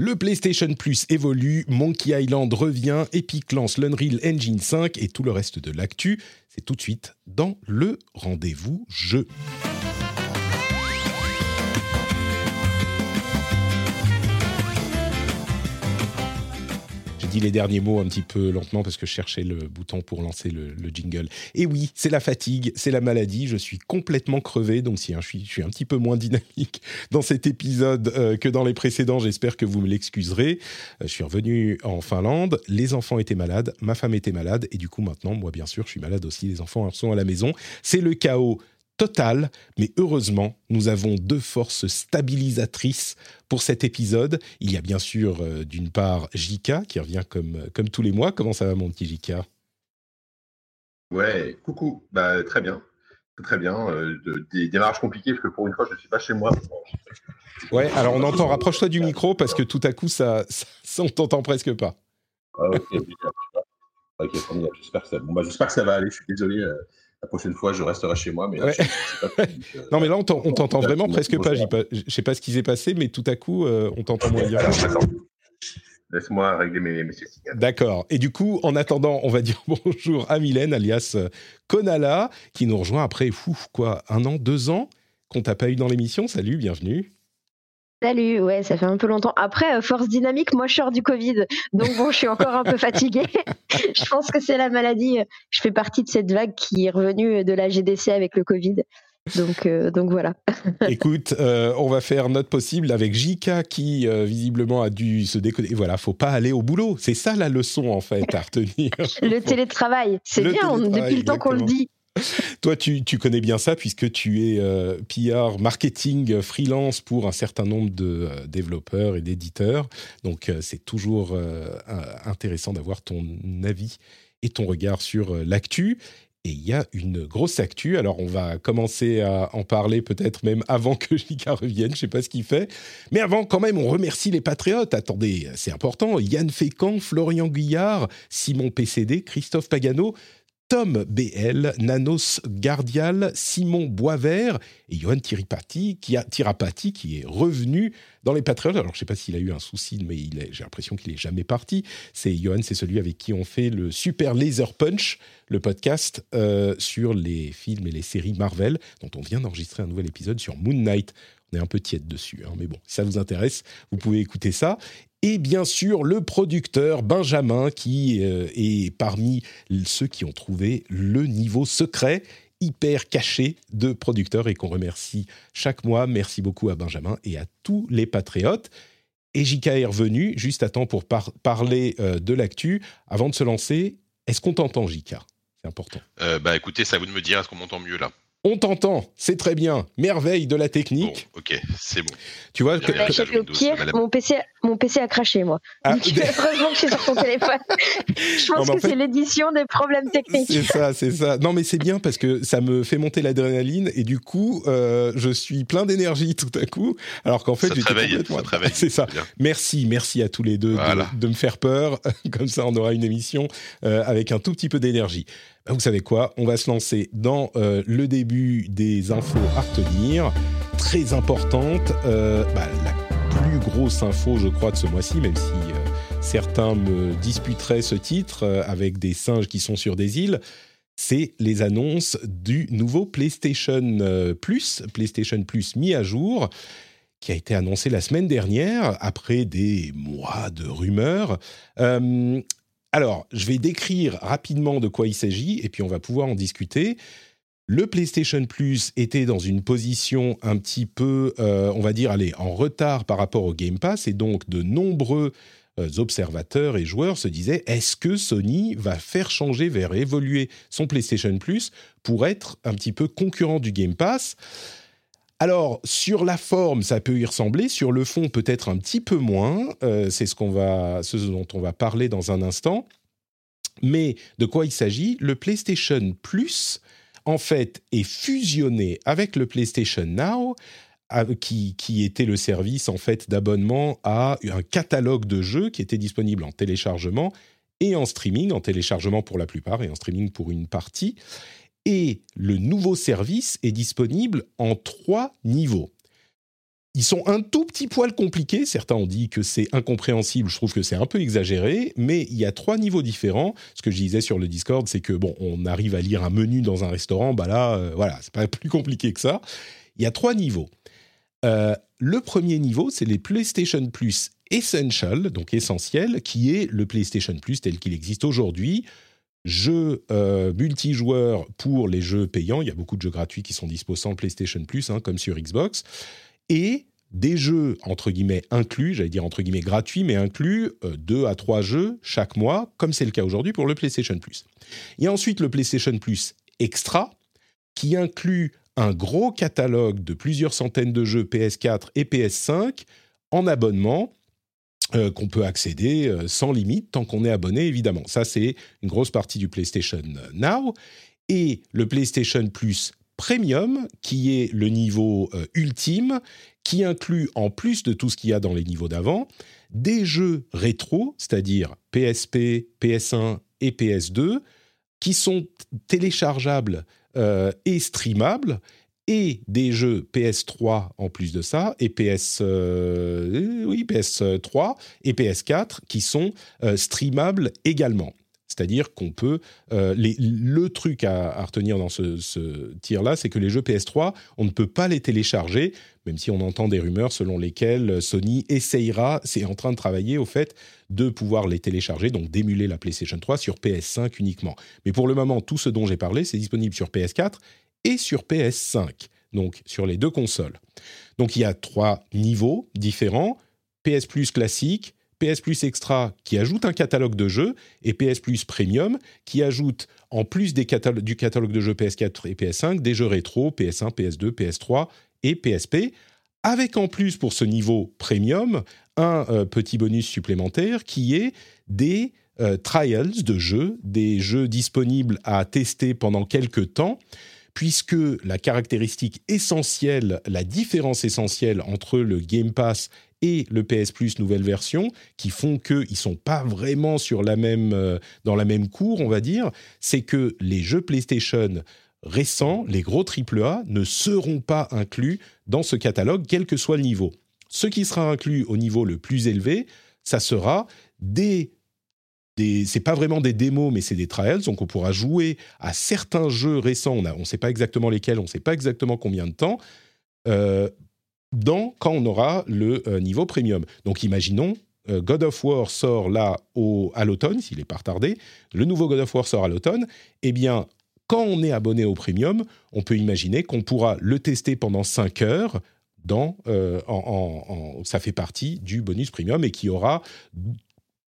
Le PlayStation Plus évolue, Monkey Island revient, Epic lance l'Unreal Engine 5 et tout le reste de l'actu, c'est tout de suite dans le rendez-vous jeu. Dit les derniers mots un petit peu lentement parce que je cherchais le bouton pour lancer le, jingle. Et oui, c'est la fatigue, c'est la maladie. Je suis complètement crevé, donc si hein, je, suis, un petit peu moins dynamique dans cet épisode euh, que dans les précédents, j'espère que vous me l'excuserez. Euh, je suis revenu en Finlande, les enfants étaient malades, ma femme était malade, et du coup maintenant, moi bien sûr, je suis malade aussi, les enfants sont à la maison. C'est le chaos total, mais heureusement, nous avons deux forces stabilisatrices pour cet épisode. Il y a bien sûr, euh, d'une part, Jika, qui revient comme, comme tous les mois. Comment ça va, mon petit Jika Ouais, coucou. Bah, très bien. Très bien. Euh, des démarrages compliqués, parce que pour une fois, je ne suis pas chez moi. Ouais, alors on entend, rapproche-toi du micro, parce que tout à coup, ça, ça, on t'entend presque pas. Ah, ok, J'espère que, ça... bon, bah, que ça va aller. Je suis désolé. Euh, la prochaine fois, je resterai chez moi. Mais non, mais là, on t'entend vraiment presque pas. Je ne sais pas ce qui s'est passé, mais tout à coup, euh, on t'entend moins bien. Laisse-moi régler mes, mes D'accord. Et du coup, en attendant, on va dire bonjour à Mylène, alias euh, Konala, qui nous rejoint après, fou, quoi, un an, deux ans qu'on t'a pas eu dans l'émission. Salut, bienvenue. Salut, ouais, ça fait un peu longtemps. Après, euh, force dynamique, moi je sors du Covid, donc bon, je suis encore un peu fatiguée. je pense que c'est la maladie. Je fais partie de cette vague qui est revenue de la GDC avec le Covid. Donc, euh, donc voilà. Écoute, euh, on va faire notre possible avec Jika qui visiblement a dû se décoder. Voilà, faut pas aller au boulot. C'est ça la leçon en fait à retenir. le télétravail, c'est bien depuis le temps qu'on le dit. Toi, tu, connais bien ça puisque tu es euh, PR marketing freelance pour un certain nombre de euh, développeurs et d'éditeurs. Donc, euh, c'est toujours intéressant d'avoir ton avis et ton regard sur l'actu. Et il y a une grosse actu. Alors, on va commencer à en parler peut-être même avant que Jika revienne. Je ne sais pas ce qu'il fait. Mais avant, quand même, on remercie les patriotes. Attendez, c'est important. Yann Fécamp, Florian Guillard, Simon PCD, Christophe Pagano, Tom BL, Nanos Gardial, Simon Boisvert et Johan Tirapati qui, Tirapati, qui est revenu dans les Patriotes. Alors, je ne sais pas s'il a eu un souci, mais j'ai l'impression qu'il n'est jamais parti. C'est Johan, c'est celui avec qui on fait le Super Laser Punch, le podcast euh, sur les films et les séries Marvel, dont on vient d'enregistrer un nouvel épisode sur Moon Knight. On est un peu tiède dessus, hein, mais bon, si ça vous intéresse, vous pouvez écouter ça et bien sûr le producteur Benjamin qui euh, est parmi ceux qui ont trouvé le niveau secret hyper caché de producteurs et qu'on remercie chaque mois. Merci beaucoup à Benjamin et à tous les patriotes. Et JK est revenu juste à temps pour parler euh, de l'actu. Avant de se lancer, est-ce qu'on t'entend JK C'est important. Euh, bah écoutez, ça vous de me dire, est-ce qu'on m'entend mieux là? On t'entend, c'est très bien. Merveille de la technique. ok, c'est bon. Tu vois, que, le pire, mon PC, mon PC a craché, moi. Ah, heureusement que je suis sur ton téléphone. je pense que c'est l'édition des problèmes techniques. C'est ça, c'est ça. Non, mais c'est bien parce que ça me fait monter l'adrénaline et du coup, euh, je suis plein d'énergie tout à coup, alors qu'en fait, j'étais complètement. C'est ça. Merci, merci à tous les deux de, me faire peur. Comme ça, on aura une émission euh, avec un tout petit peu d'énergie. Ah, vous savez quoi? On va se lancer dans euh, le début des infos à retenir. Très importante, euh, bah, la plus grosse info, je crois, de ce mois-ci, même si euh, certains me disputeraient ce titre avec des singes qui sont sur des îles c'est les annonces du nouveau PlayStation Plus, PlayStation Plus mis à jour, qui a été annoncé la semaine dernière après des mois de rumeurs. Alors, je vais décrire rapidement de quoi il s'agit et puis on va pouvoir en discuter. Le PlayStation Plus était dans une position un petit peu, euh, on va dire, allez, en retard par rapport au Game Pass et donc de nombreux euh, observateurs et joueurs se disaient est-ce que Sony va faire changer vers évoluer son PlayStation Plus pour être un petit peu concurrent du Game Pass? Alors, sur la forme, ça peut y ressembler. Sur le fond, peut-être un petit peu moins. Euh, c'est ce, ce dont on va parler dans un instant. Mais de quoi il s'agit? Le PlayStation Plus, en fait, est fusionné avec le PlayStation Now, qui, qui, était le service en fait d'abonnement à un catalogue de jeux qui était disponible en téléchargement et en streaming, en téléchargement pour la plupart et en streaming pour une partie. Et le nouveau service est disponible en trois niveaux. Ils sont un tout petit poil compliqués. Certains ont dit que c'est incompréhensible. Je trouve que c'est un peu exagéré, mais il y a trois niveaux différents. Ce que je disais sur le Discord, c'est que bon, on arrive à lire un menu dans un restaurant. Bah là, euh, voilà, c'est pas plus compliqué que ça. Il y a trois niveaux. Euh, le premier niveau, c'est les PlayStation Plus Essential, donc essentiel, qui est le PlayStation Plus tel qu'il existe aujourd'hui jeux euh, multijoueurs pour les jeux payants. Il y a beaucoup de jeux gratuits qui sont disposés sans PlayStation Plus, hein, comme sur Xbox. Et des jeux, entre guillemets, inclus, j'allais dire entre guillemets gratuits, mais inclus, euh, deux à trois jeux chaque mois, comme c'est le cas aujourd'hui pour le PlayStation Plus. Il y a ensuite le PlayStation Plus Extra, qui inclut un gros catalogue de plusieurs centaines de jeux PS4 et PS5 en abonnement euh, qu'on peut accéder euh, sans limite tant qu'on est abonné, évidemment. Ça, c'est une grosse partie du PlayStation Now. Et le PlayStation Plus Premium, qui est le niveau euh, ultime, qui inclut, en plus de tout ce qu'il y a dans les niveaux d'avant, des jeux rétro, c'est-à-dire PSP, PS1 et PS2, qui sont téléchargeables et streamables et des jeux PS3 en plus de ça, et PS, euh, oui, PS3 et PS4 qui sont euh, streamables également. C'est-à-dire qu'on peut... Euh, le truc à, retenir dans ce, ce tir-là, c'est que les jeux PS3, on ne peut pas les télécharger, même si on entend des rumeurs selon lesquelles Sony essayera, c'est en train de travailler au fait de pouvoir les télécharger, donc d'émuler la PlayStation 3 sur PS5 uniquement. Mais pour le moment, tout ce dont j'ai parlé, c'est disponible sur PS4 et sur PS5, donc sur les deux consoles. Donc il y a trois niveaux différents PS Plus classique, PS Plus Extra qui ajoute un catalogue de jeux et PS Plus Premium qui ajoute en plus du catalogue de jeux PS4 et PS5 des jeux rétro PS1, PS2, PS3 et PSP avec en plus pour ce niveau premium un euh, petit bonus supplémentaire qui est des euh, trials de jeux, des jeux disponibles à tester pendant quelques temps puisque la caractéristique essentielle, la différence essentielle entre le Game Pass et le PS Plus nouvelle version, qui font qu'ils ne sont pas vraiment sur la même, euh, dans la même cour, on va dire, c'est que les jeux PlayStation récents, les gros AAA, ne seront pas inclus dans ce catalogue, quel que soit le niveau. Ce qui sera inclus au niveau le plus élevé, ça sera des c'est pas vraiment des démos, mais c'est des trials. Donc on pourra jouer à certains jeux récents. On ne sait pas exactement lesquels, on ne sait pas exactement combien de temps. Euh, dans, quand on aura le euh, niveau premium. Donc imaginons, euh, God of War sort là à l'automne, s'il n'est pas retardé, le nouveau God of War sort à l'automne, eh bien, quand on est abonné au premium, on peut imaginer qu'on pourra le tester pendant 5 heures. Dans, ça fait partie du bonus premium et qui aura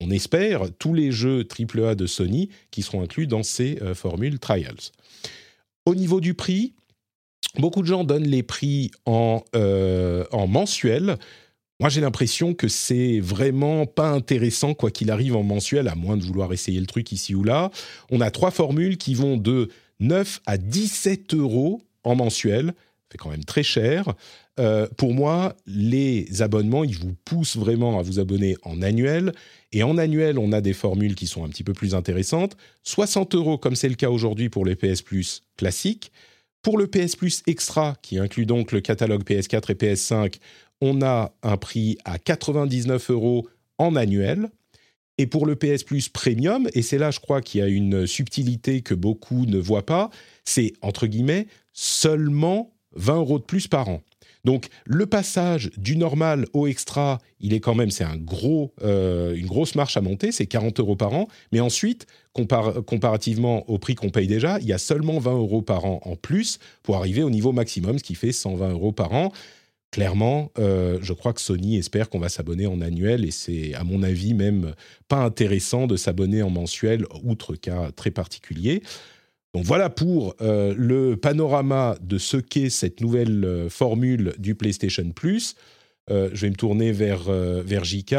on espère, tous les jeux AAA de Sony qui seront inclus dans ces euh, formules Trials. Au niveau du prix, beaucoup de gens donnent les prix en, euh, en mensuel. Moi, j'ai l'impression que c'est vraiment pas intéressant, quoi qu'il arrive en mensuel, à moins de vouloir essayer le truc ici ou là. On a trois formules qui vont de 9 à 17 euros en mensuel. C'est quand même très cher. Euh, pour moi, les abonnements, ils vous poussent vraiment à vous abonner en annuel. Et en annuel, on a des formules qui sont un petit peu plus intéressantes. 60 euros, comme c'est le cas aujourd'hui pour le PS Plus classique. Pour le PS Plus Extra, qui inclut donc le catalogue PS4 et PS5, on a un prix à 99 euros en annuel. Et pour le PS Plus Premium, et c'est là, je crois, qu'il y a une subtilité que beaucoup ne voient pas, c'est entre guillemets seulement 20 euros de plus par an. Donc le passage du normal au extra, il est quand même, c'est un gros, euh, une grosse marche à monter, c'est 40 euros par an. Mais ensuite, comparativement au prix qu'on paye déjà, il y a seulement 20 euros par an en plus pour arriver au niveau maximum, ce qui fait 120 euros par an. clairement, euh, je crois que Sony espère qu'on va s'abonner en annuel et c'est, à mon avis, même pas intéressant de s'abonner en mensuel, outre cas très particulier. Donc voilà pour euh, le panorama de ce qu'est cette nouvelle euh, formule du PlayStation Plus. Euh, je vais me tourner vers, vers JK.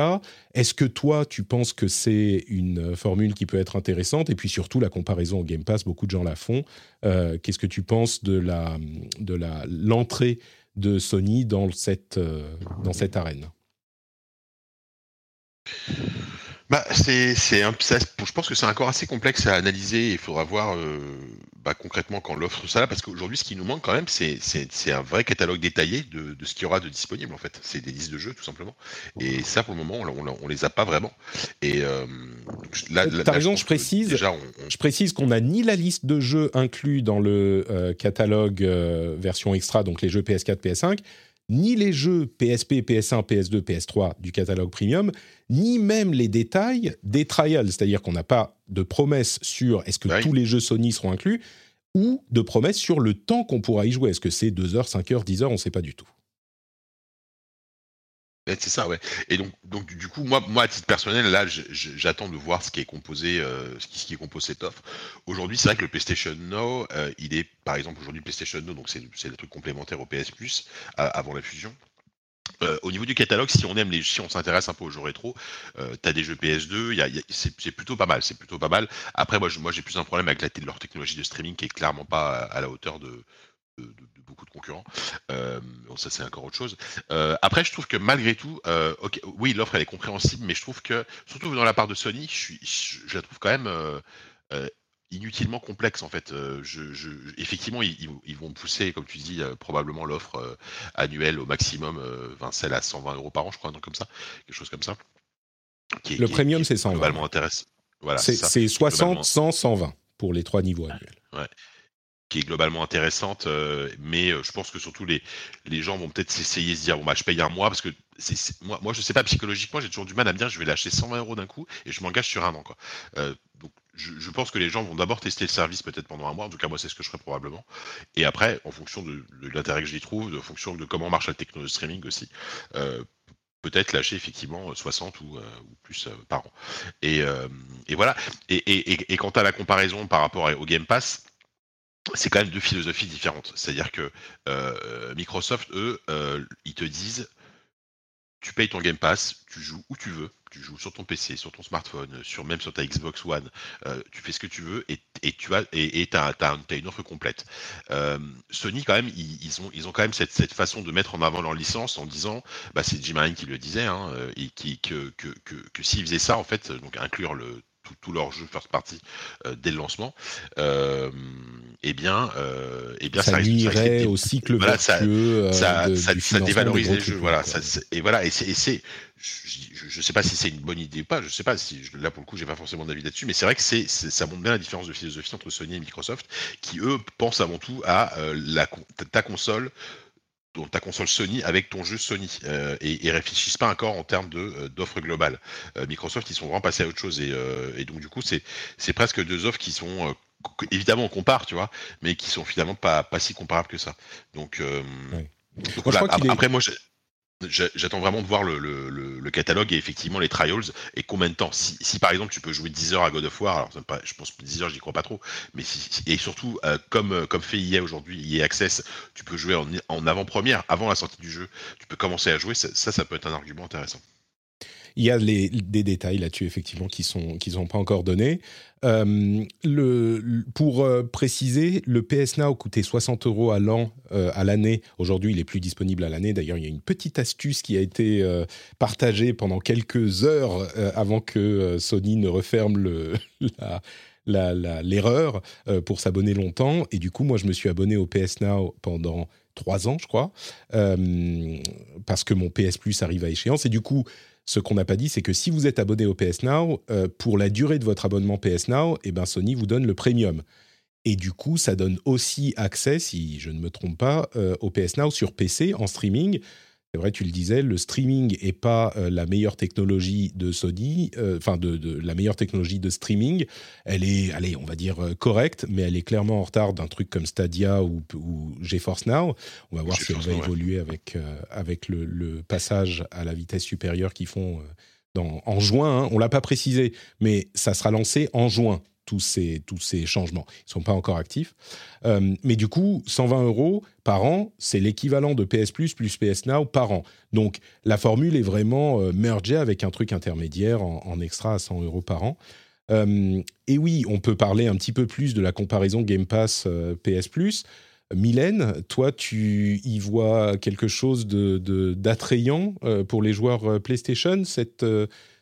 Est-ce que toi, tu penses que c'est une formule qui peut être intéressante? Et puis surtout, la comparaison au Game Pass, beaucoup de gens la font. Qu'est-ce que tu penses de la de la l'entrée de Sony dans cette dans cette arène? Bah, c'est, c'est un, ça- je pense que c'est encore assez complexe à analyser. Il faudra voir euh, bah, concrètement quand l'offre sera là, parce qu'aujourd'hui, ce qui nous manque quand même, c'est, c'est, c'est un vrai catalogue détaillé de, de ce qu'il y aura de disponible en fait. C'est des listes de jeux tout simplement. Et ça, pour le moment, on, on, on les a pas vraiment. Et euh, là, là- T'as là, raison, je précise. Déjà, on, on- Je précise qu'on n'a ni la liste de jeux inclus dans le euh, catalogue euh, version extra, donc les jeux PS4, PS5, ni les jeux PSP, PS1, PS2, PS3 du catalogue premium, ni même les détails des trials, c'est-à-dire qu'on n'a pas de promesse sur est-ce que Oui. tous les jeux Sony seront inclus, ou de promesse sur le temps qu'on pourra y jouer. Est-ce que c'est 2 heures, 5 heures, 10 heures, on ne sait pas du tout. Ouais, C'est ça, ouais. Et donc, donc du- coup, moi, moi, à titre personnel, là, j'attends de voir ce qui est composé, euh, ce qui, ce qui est composé cette offre. Aujourd'hui, c'est vrai que le PlayStation Now, euh, il est, par exemple, aujourd'hui PlayStation Now, donc c'est le truc complémentaire au PS Plus à- avant la fusion. Euh, au niveau du catalogue, si on aime si on s'intéresse un peu aux jeux rétro, euh, t'as des jeux PS2, il y a- il y a- c'est plutôt pas mal, c'est plutôt pas mal. Après, moi, j'ai plus un problème avec la, leur technologie de streaming qui est clairement pas à la hauteur de, de- de- de beaucoup de concurrents. Euh, bon, ça, c'est encore autre chose. Euh, après, je trouve que malgré tout, euh, oui, l'offre elle est compréhensible, mais je trouve que, surtout dans la part de Sony, je, suis, je, je la trouve quand même euh, inutilement complexe en fait. Euh, je, je- effectivement, ils, vont pousser, comme tu dis, euh, probablement l'offre euh, annuelle au maximum, 20 celle à 120 euros par an, je crois, un truc comme ça, quelque chose comme ça. Qui est- Le qui premium, est c'est 120. Globalement intéressant. Voilà, c'est ça. c'est 60, Globalement. 100, 120 pour les trois niveaux annuels. Qui est globalement intéressante, euh, mais euh, je pense que surtout les, les gens vont peut-être s'essayer, se dire bon bah je paye un mois parce que moi moi je sais pas psychologiquement j'ai toujours du mal à me dire je vais lâcher 120 euros d'un coup et je m'engage sur un an quoi. Euh, donc je, pense que les gens vont d'abord tester le service peut-être pendant un mois, en tout cas moi c'est ce que je ferai probablement, et après en fonction de, l'intérêt que j'y trouve, de fonction de comment marche la technologie de streaming aussi. peut-être lâcher effectivement 60 ou, plus par an. Et, et voilà. Et, et, et, quant à la comparaison par rapport au Game Pass, c'est quand même deux philosophies différentes. C'est-à-dire que euh, Microsoft, eux, euh, ils te disent, tu payes ton Game Pass, tu joues où tu veux, tu joues sur ton PC, sur ton smartphone, même sur ta Xbox One, euh, tu fais ce que tu veux et, tu as une offre complète. Sony quand même, ils, ont quand même cette, façon de mettre en avant leur licence en disant, bah c'est Jim Ryan qui le disait, hein, que, que s'ils faisaient ça en fait, donc inclure le tout, tout leur jeu first party euh, dès le lancement, euh, eh bien, euh, eh bien, ça, risque nuirait au cycle voilà, ça- vertueux euh, ça, de- ça, ça dévalorise les jeux, voilà. Ça, et voilà, et c'est, je, je sais pas si c'est une bonne idée ou pas. Je sais pas si je- là pour le coup j'ai pas forcément d'avis là-dessus, mais c'est vrai que c'est, ça montre bien la différence de philosophie entre Sony et Microsoft, qui eux pensent avant tout à euh, la ta console. Ton- ta console Sony avec ton jeu Sony euh, et, et réfléchissent pas encore en termes de euh, d'offres globales. Euh, Microsoft ils sont vraiment passés à autre chose et, euh, et donc du coup c'est c'est presque deux offres qui sont euh, évidemment on compare tu vois mais qui sont finalement pas pas si comparables que ça. Donc, euh, Ouais. donc Moi, je crois est- après moi J'attends vraiment de voir le, catalogue et effectivement les trials et combien de temps. Si, par exemple tu peux jouer 10 heures à God of War, alors je pense que 10 heures j'y crois pas trop, mais et surtout euh, comme euh, comme fait EA aujourd'hui, EA Access, tu peux jouer en, avant-première, avant la sortie du jeu, tu peux commencer à jouer, ça, ça peut être un argument intéressant. Il y a des détails là-dessus, effectivement, qui sont qui sont pas encore donnés. Euh, pour euh, préciser, le PS Now coûtait 60 euros à l'an, euh, à l'année. Aujourd'hui, il est plus disponible à l'année. D'ailleurs, il y a une petite astuce qui a été partagée pendant quelques heures avant que Sony ne referme l'erreur pour s'abonner longtemps. Et du coup, moi, je me suis abonné au PS Now pendant trois ans, je crois, parce que mon PS Plus arrive à échéance. Et du coup, ce qu'on n'a pas dit, c'est que si vous êtes abonné au PS Now, euh, pour la durée de votre abonnement PS Now, eh ben Sony vous donne le premium. Et du coup, ça donne aussi accès, si je ne me trompe pas, euh, au PS Now sur PC en streaming. C'est vrai, tu le disais, le streaming est pas euh, la meilleure technologie de Sony, euh, enfin de, de, la meilleure technologie de streaming. Elle est, allez, on va dire euh, correcte, mais elle est clairement en retard d'un truc comme Stadia ou, ou, GeForce Now. On va voir si elle va évoluer avec avec le, le, passage à la vitesse supérieure qu'ils font dans, en juin. Hein. On l'a pas précisé, mais ça sera lancé en juin tous ces, tous ces changements. Ils ne sont pas encore actifs. Euh, mais du coup, 120 euros par an, c'est l'équivalent de PS Plus plus PS Now par an. Donc la formule est vraiment euh, mergée avec un truc intermédiaire en, extra à 100 euros par an. Euh, et oui, on peut parler un petit peu plus de la comparaison Game Pass PS Plus. Mylène, toi, tu y vois quelque chose d'attrayant de, pour les joueurs PlayStation, cette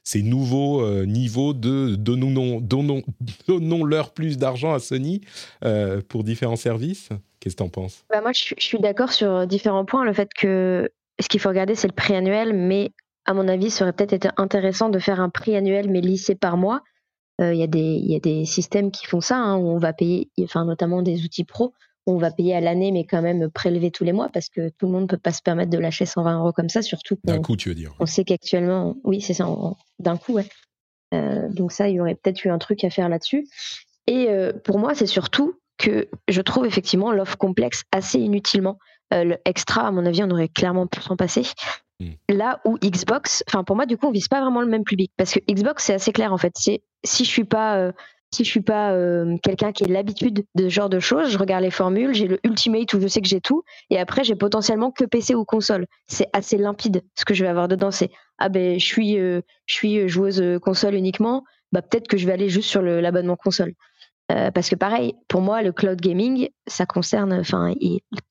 ces nouveaux euh, niveaux de donnons-leur plus d'argent à Sony euh, pour différents services Qu'est-ce que tu en penses? Bah Moi, je, suis d'accord sur différents points. Le fait que ce qu'il faut regarder, c'est le prix annuel, mais à mon avis, ça aurait peut-être été intéressant de faire un prix annuel, mais lissé par mois. Euh, il y, y, a des systèmes qui font ça, hein, où on va payer, enfin, notamment des outils pro, on va payer à l'année, mais quand même prélever tous les mois parce que tout le monde ne peut pas se permettre de lâcher 120 euros comme ça, surtout. D'un coup, tu veux dire. On sait qu'actuellement, oui, c'est ça, d'un coup, ouais. Euh, donc ça, il y aurait peut-être eu un truc à faire là-dessus. Et euh, pour moi, c'est surtout que je trouve effectivement l'offre complexe assez inutilement. Euh, le extra, à mon avis, on aurait clairement pu s'en passer. Hmm. Là où Xbox, enfin pour moi, du coup, on vise pas vraiment le même public parce que Xbox, c'est assez clair en fait. C'est si je suis pas si je suis pas euh, quelqu'un qui a l'habitude de ce genre de choses, je regarde les formules, j'ai le Ultimate où je sais que j'ai tout, et après j'ai potentiellement que PC ou console. C'est assez limpide ce que je vais avoir dedans. C'est ah ben je suis euh, je suis joueuse console uniquement, bah peut-être que je vais aller juste sur l'abonnement console. Euh, parce que pareil, pour moi, le cloud gaming, ça concerne, enfin,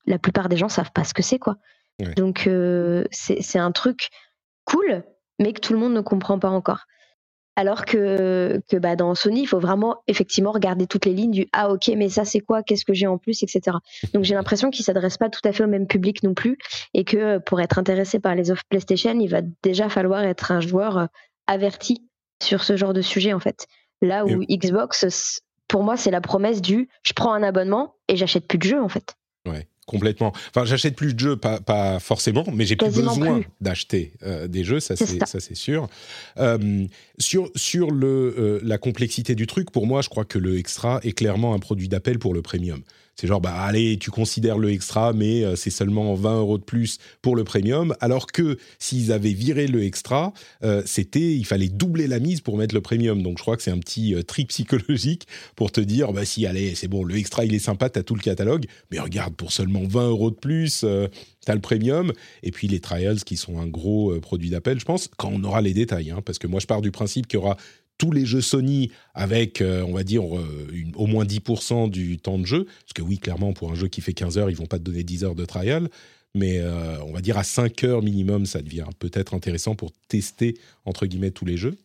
la plupart des gens savent pas ce que c'est quoi. Donc c'est un truc cool, mais que tout le monde ne comprend pas encore. Alors que, que bah, dans Sony, il faut vraiment effectivement regarder toutes les lignes du Ah ok, mais ça c'est quoi? Qu'est-ce que j'ai en plus? etc. Donc j'ai l'impression qu'il ne s'adresse pas tout à fait au même public non plus et que pour être intéressé par les offres PlayStation, il va déjà falloir être un joueur euh, averti sur ce genre de sujet en fait. Là où Xbox, pour moi, c'est la promesse du je prends un abonnement et j'achète plus de jeux en fait. Ouais complètement. Enfin, j'achète plus de jeux, pas, forcément, mais j'ai plus besoin d'acheter euh, des jeux, ça c'est ça c'est sûr. Euh, sur sur le euh, la complexité du truc, pour moi, je crois que le extra est clairement un produit d'appel pour le premium. C'est genre, bah allez, tu considères le extra, mais euh, c'est seulement 20 euros de plus pour le premium. Alors que s'ils avaient viré le extra, euh, c'était, il fallait doubler la mise pour mettre le premium. Donc je crois que c'est un petit euh, trick psychologique pour te dire, bah si, allez, c'est bon, le extra il est sympa, t'as tout le catalogue, mais regarde, pour seulement 20 euros de plus, t'as le premium. Et puis les trials qui sont un gros produit d'appel, je pense, quand on aura les détails. Hein, parce que moi je pars du principe qu'il y aura tous les jeux Sony avec, euh, on va dire, euh, au moins 10% du temps de jeu. Parce que oui, clairement, pour un jeu qui fait 15 heures, ils vont pas te donner 10 heures de trial. Mais euh, on va dire à 5 heures minimum, ça devient peut-être intéressant pour tester, entre guillemets, tous les jeux.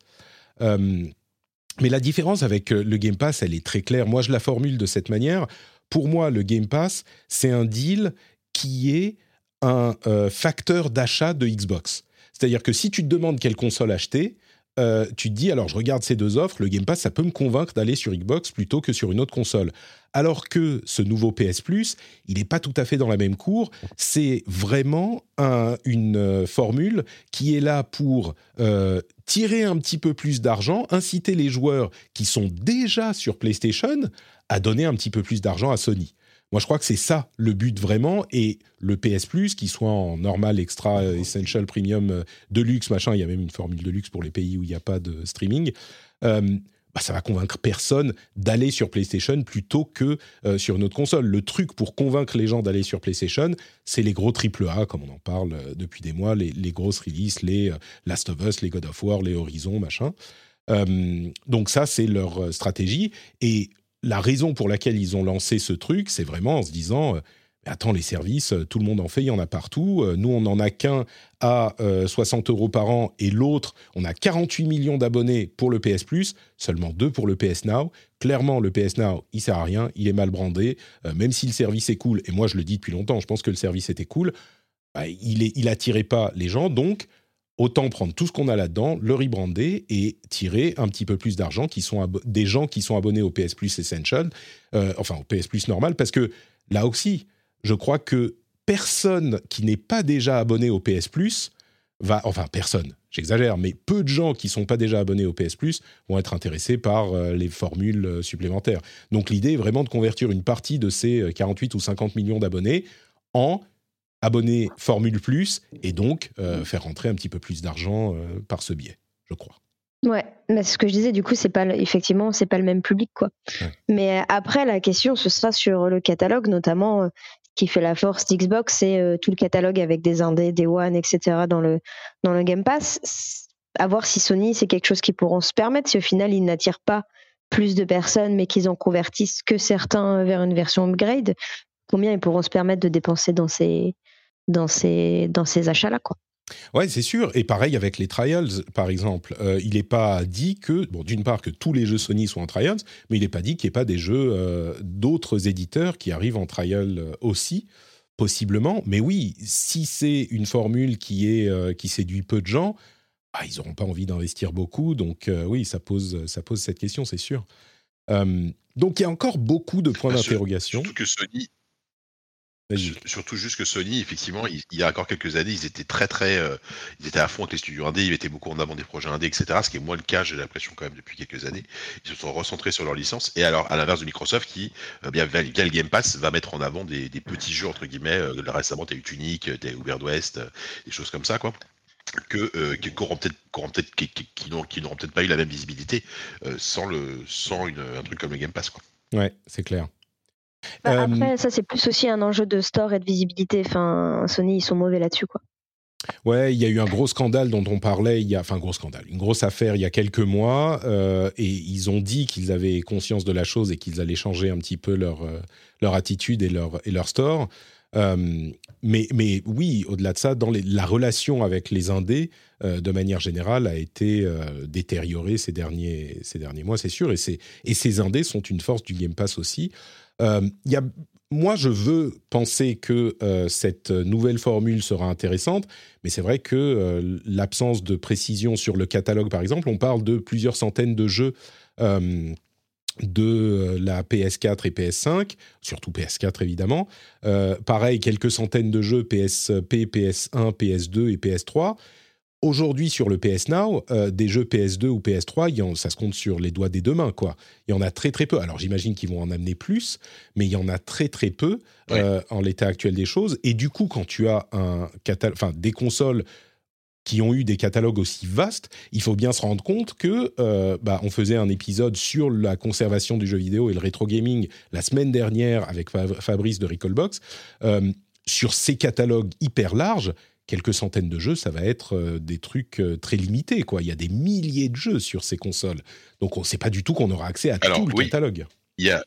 mais la différence avec le Game Pass, elle est très claire. Moi, je la formule de cette manière. Pour moi, le Game Pass, c'est un deal qui est un facteur d'achat de Xbox. C'est-à-dire que si tu te demandes quelle console acheter, euh, tu te dis, alors je regarde ces deux offres, le Game Pass, ça peut me convaincre d'aller sur Xbox plutôt que sur une autre console. Alors que ce nouveau PS Plus, il n'est pas tout à fait dans la même cour. C'est vraiment une euh, formule qui est là pour euh, tirer un petit peu plus d'argent, inciter les joueurs qui sont déjà sur PlayStation à donner un petit peu plus d'argent à Sony. Moi, je crois que c'est ça le but vraiment. Et le PS Plus, qui soit en normal, extra, essential, premium, euh, deluxe, machin, il y a même une formule de luxe pour les pays où il n'y a pas de streaming. Euh, bah, ça va convaincre personne d'aller sur PlayStation plutôt que euh, sur une autre console. Le truc pour convaincre les gens d'aller sur PlayStation, c'est les gros AAA, comme on en parle depuis des mois, les, les grosses releases, les Last of Us, les God of War, les Horizon, machin. donc ça, c'est leur stratégie. Et la raison pour laquelle ils ont lancé ce truc, c'est vraiment en se disant, euh, attends, les services, euh, tout le monde en fait, il y en a partout. Euh, nous, on n'en a qu'un à 60 euros par an et l'autre, on a 48 millions d'abonnés pour le PS Plus, seulement deux pour le PS Now. Clairement, le PS Now, il sert à rien, il est mal brandé, même si le service est cool. Et moi, je le dis depuis longtemps, je pense que le service était cool. Bah, il, est, il attirait pas les gens, donc autant prendre tout ce qu'on a là-dedans, le rebrander et tirer un petit peu plus d'argent qui sont des gens qui sont abonnés au PS Plus Essential, euh, enfin au PS Plus normal, parce que là aussi, je crois que personne qui n'est pas déjà abonné au PS Plus va, enfin personne, j'exagère, mais peu de gens qui sont pas déjà abonnés au PS Plus vont être intéressés par euh, les formules euh, supplémentaires. Donc l'idée est vraiment de convertir une partie de ces 48 ou 50 millions d'abonnés en abonnés Formule Plus et donc faire rentrer un petit peu plus d'argent par ce biais, je crois. Ouais, mais ce que je disais, du coup, c'est pas effectivement, c'est pas le même public, quoi. Mais après, la question, ce sera sur le catalogue, notamment euh, qui fait la force d'Xbox, c'est euh, tout le catalogue avec des indés, des one, etc. dans le dans le Game Pass. À voir si Sony, c'est quelque chose qu'ils pourront se permettre, si au final ils n'attirent pas plus de personnes, mais qu'ils en convertissent que certains vers une version upgrade. Combien ils pourront se permettre de dépenser dans ces dans ces dans ces achats-là, quoi. Ouais, c'est sûr. Et pareil avec les trials, par exemple. Euh, il n'est pas dit que, bon, d'une part, que tous les jeux Sony soient en trials, mais il n'est pas dit qu'il n'y ait pas des jeux euh, d'autres éditeurs qui arrivent en trial euh, aussi, possiblement. Mais oui, si c'est une formule qui, est, qui séduit peu de gens, bah, ils n'auront pas envie d'investir beaucoup. Donc oui, ça pose, ça pose cette question, c'est sûr. donc il y a encore beaucoup de points d'interrogation. Surtout que Sony, Surtout juste que Sony, effectivement, il, y a encore quelques années, ils étaient très très, euh, ils étaient à fond avec les studios indés, ils mettaient beaucoup en avant des projets indés, etc. Ce qui est moins le cas, j'ai l'impression quand même depuis quelques années. Ils se sont recentrés sur leur licence. Et alors, à l'inverse de Microsoft, qui euh, bien via, le Game Pass va mettre en avant des, petits jeux entre guillemets. Euh, récemment, t'as eu Tunic, t'as eu Uber West, des choses comme ça, quoi que qui n'auront peut-être qui, qui, n'auront peut-être pas eu la même visibilité sans le sans une, un truc comme le Game Pass quoi. Ouais, c'est clair. Bah, euh, après, ça, c'est plus aussi un enjeu de store et de visibilité. Enfin, Sony, ils sont mauvais là-dessus, quoi. Ouais, il y a eu un gros scandale dont on parlait, il y a, enfin, gros scandale, une grosse affaire il y a quelques mois, euh, et ils ont dit qu'ils avaient conscience de la chose et qu'ils allaient changer un petit peu leur, euh, leur attitude et leur, et leur store. mais, mais oui, au-delà de ça, dans la relation avec les Indés, de manière générale, a été détériorée ces derniers, ces derniers mois, c'est sûr. Et, et ces Indés sont une force du Game Pass aussi. Euh, moi, je veux penser que euh, cette nouvelle formule sera intéressante, mais c'est vrai que euh, l'absence de précision sur le catalogue, par exemple, on parle de plusieurs centaines de jeux de la PS4 et PS5, surtout PS4 évidemment. pareil, quelques centaines de jeux PSP, PS1, PS2 et PS3. Aujourd'hui, sur le PS Now, euh, des jeux PS2 ou PS3, ça se compte sur les doigts des deux mains, quoi. Il y en a très très peu. Alors j'imagine qu'ils vont en amener plus, mais il y en a très très peu euh, en l'état actuel des choses. Et du coup, quand tu as un enfin des consoles qui ont eu des catalogues aussi vastes, il faut bien se rendre compte que euh, bah, on faisait un épisode sur la conservation du jeu vidéo et le rétro gaming la semaine dernière avec Fabrice de Recallbox. sur ces catalogues hyper larges, quelques centaines de jeux, ça va être euh, des trucs euh, très limités. Quoi. Il y a des milliers de jeux sur ces consoles. Donc on ne sait pas du tout qu'on aura accès à tout le catalogue. Il y a,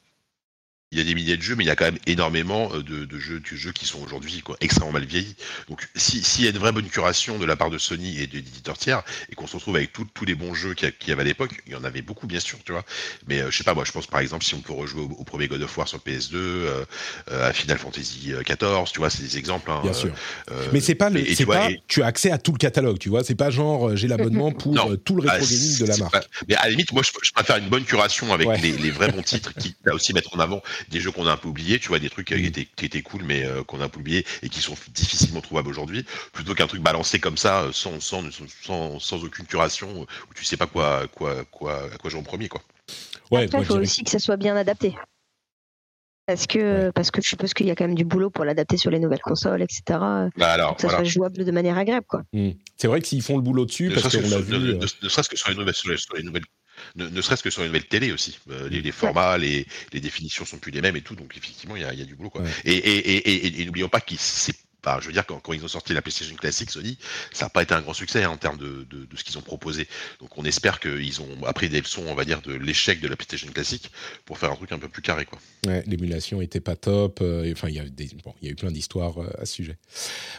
il y a des milliers de jeux, mais il y a quand même énormément euh, de, jeux, de jeux qui sont aujourd'hui extrêmement mal vieillis. Donc, s'il y a une vraie bonne curation de la part de Sony et de l'éditeur tiers, et qu'on se retrouve avec tous les bons jeux qu'il y, avait à l'époque, il y en avait beaucoup, bien sûr, tu vois. Mais euh, je sais pas, moi, je pense par exemple, si on peut rejouer au, premier God of War sur PS2, euh, à Final Fantasy XIV, tu vois, c'est des exemples. Hein, bien sûr. mais c'est pas, le, tu, pas tu as accès à tout le catalogue, tu vois. C'est pas genre, j'ai l'abonnement pour tout le rétro gaming de la marque. mais à la limite, moi, je, préfère une bonne curation avec les, les, vrais bons titres qui va aussi mettre en avant des jeux qu'on a un peu oubliés, tu vois, des trucs qui, mm. étaient, qui étaient cool, mais euh, qu'on a un peu oubliés et qui sont difficilement trouvables aujourd'hui, plutôt qu'un truc balancé comme ça, euh, sans, sans, sans, sans, aucune curation, euh, où tu sais pas quoi, quoi, quoi, à quoi jouer en premier, quoi. Ouais, Après, il faut aussi que ça soit bien adapté. Parce que, parce que je suppose qu'il y a quand même du boulot pour l'adapter sur les nouvelles consoles, etc. Bah alors, que ça soit jouable de manière agréable. quoi. Mm. C'est vrai que s'ils font le boulot dessus, parce qu'on l'a vu. Ne, serait-ce que sur les nouvelles, sur les nouvelles ne, serait-ce que sur une nouvelle télé aussi. Euh, les, formats, les, les, définitions sont plus les mêmes et tout, donc effectivement, il y a, y a, du boulot. Quoi. Et, et, et, et n'oublions pas qu'il c'est je veux dire, quand, quand, ils ont sorti la PlayStation classique Sony, ça n'a pas été un grand succès hein, en termes de, de, de ce qu'ils ont proposé. Donc on espère qu'ils ont appris des leçons, on va dire, de l'échec de la PlayStation classique pour faire un truc un peu plus carré. Quoi. Ouais, l'émulation était pas top. Euh, enfin, il y, a bon, y a eu plein d'histoires euh, à ce sujet.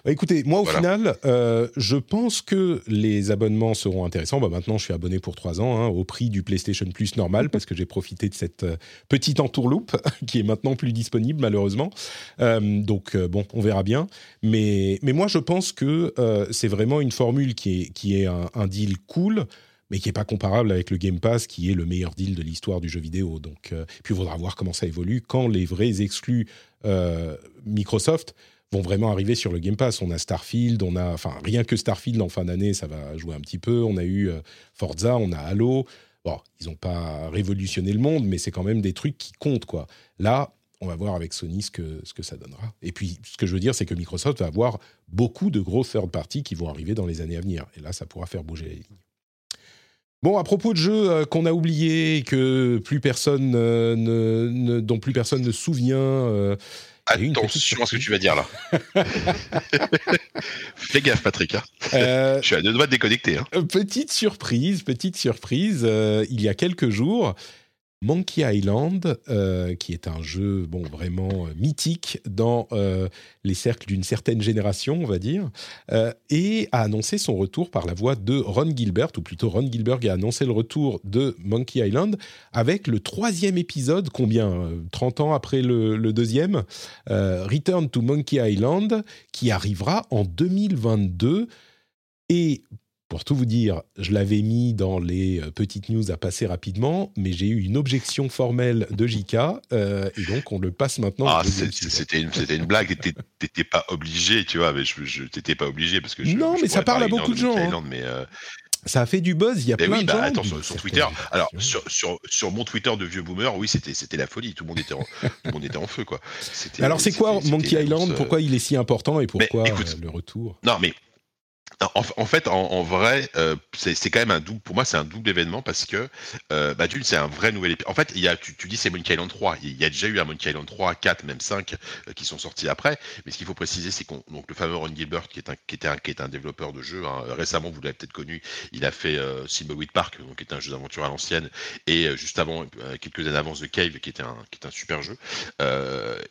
Bah, écoutez, moi au final, euh, je pense que les abonnements seront intéressants. Bah, maintenant, je suis abonné pour 3 ans hein, au prix du PlayStation Plus normal parce que j'ai profité de cette petite entourloupe qui est maintenant plus disponible malheureusement. donc bon, on verra bien. Mais, mais moi, je pense que euh, c'est vraiment une formule qui est, qui est un, deal cool, mais qui n'est pas comparable avec le Game Pass, qui est le meilleur deal de l'histoire du jeu vidéo. Donc, euh, puis il faudra voir comment ça évolue quand les vrais exclus euh, Microsoft vont vraiment arriver sur le Game Pass. On a Starfield, on a, enfin, rien que Starfield en fin d'année, ça va jouer un petit peu. On a eu Forza, on a Halo. Bon, ils n'ont pas révolutionné le monde, mais c'est quand même des trucs qui comptent, quoi. Là, on va voir avec Sony ce que, ce que ça donnera. Et puis, ce que je veux dire, c'est que Microsoft va avoir beaucoup de gros third parties qui vont arriver dans les années à venir. Et là, ça pourra faire bouger les lignes. Bon, à propos de jeux euh, qu'on a oubliés, que plus personne euh, ne, dont plus personne ne se souvient. Euh, Attention à ce que tu vas dire là. Fais gaffe, Patrick. hein. Euh, Je suis à deux doigts de déconnecter. hein. Petite surprise, petite surprise. euh, il y a quelques jours, Monkey Island, euh, qui est un jeu bon vraiment euh, mythique dans euh, les cercles d'une certaine génération, on va dire, et a annoncé son retour par la voix de Ron Gilbert, ou plutôt Ron Gilbert a annoncé le retour de Monkey Island avec le troisième épisode, combien euh, 30 ans après le, deuxième, Return to Monkey Island, qui arrivera en 2022. Et pour tout vous dire, je l'avais mis dans les euh, petites news à passer rapidement, mais j'ai eu une objection formelle de JK, euh, et donc on le passe maintenant. Ah, c'était une, une blague. T'étais- pas obligé, tu vois. Mais je, je t'étais pas obligé parce que je, Non, je mais ça parle à beaucoup de gens, hein. Mais euh, Ça a fait du buzz, il y a Ben plein oui, de bah, gens. attends, sur, Twitter. Alors, sur, sur, sur mon Twitter de vieux boomer, oui, c'était la folie. Tout le monde était en, tout le monde était en feu, quoi. Alors c'est quoi Monkey Island? Pourquoi il est si important et pourquoi écoute, euh, le retour? Non, mais en, fait, en, vrai, euh, c'est quand même un double. Pour moi, c'est un double événement parce que, euh, bah, d'une, c'est un vrai nouvel épisode. En fait, y a, tu, dis c'est Monkey Island 3. Il y a déjà eu un Monkey Island 3, 4, même 5 euh, qui sont sortis après. Mais ce qu'il faut préciser, c'est qu'on donc le fameux Ron Gilbert, qui est un, qui était un, qui est un développeur de jeux. hein, récemment, vous l'avez peut-être connu. Il a fait Thimbleweed Park, donc qui est un jeu d'aventure à l'ancienne, et juste avant, quelques années avant, The Cave, qui était un, qui est un super jeu.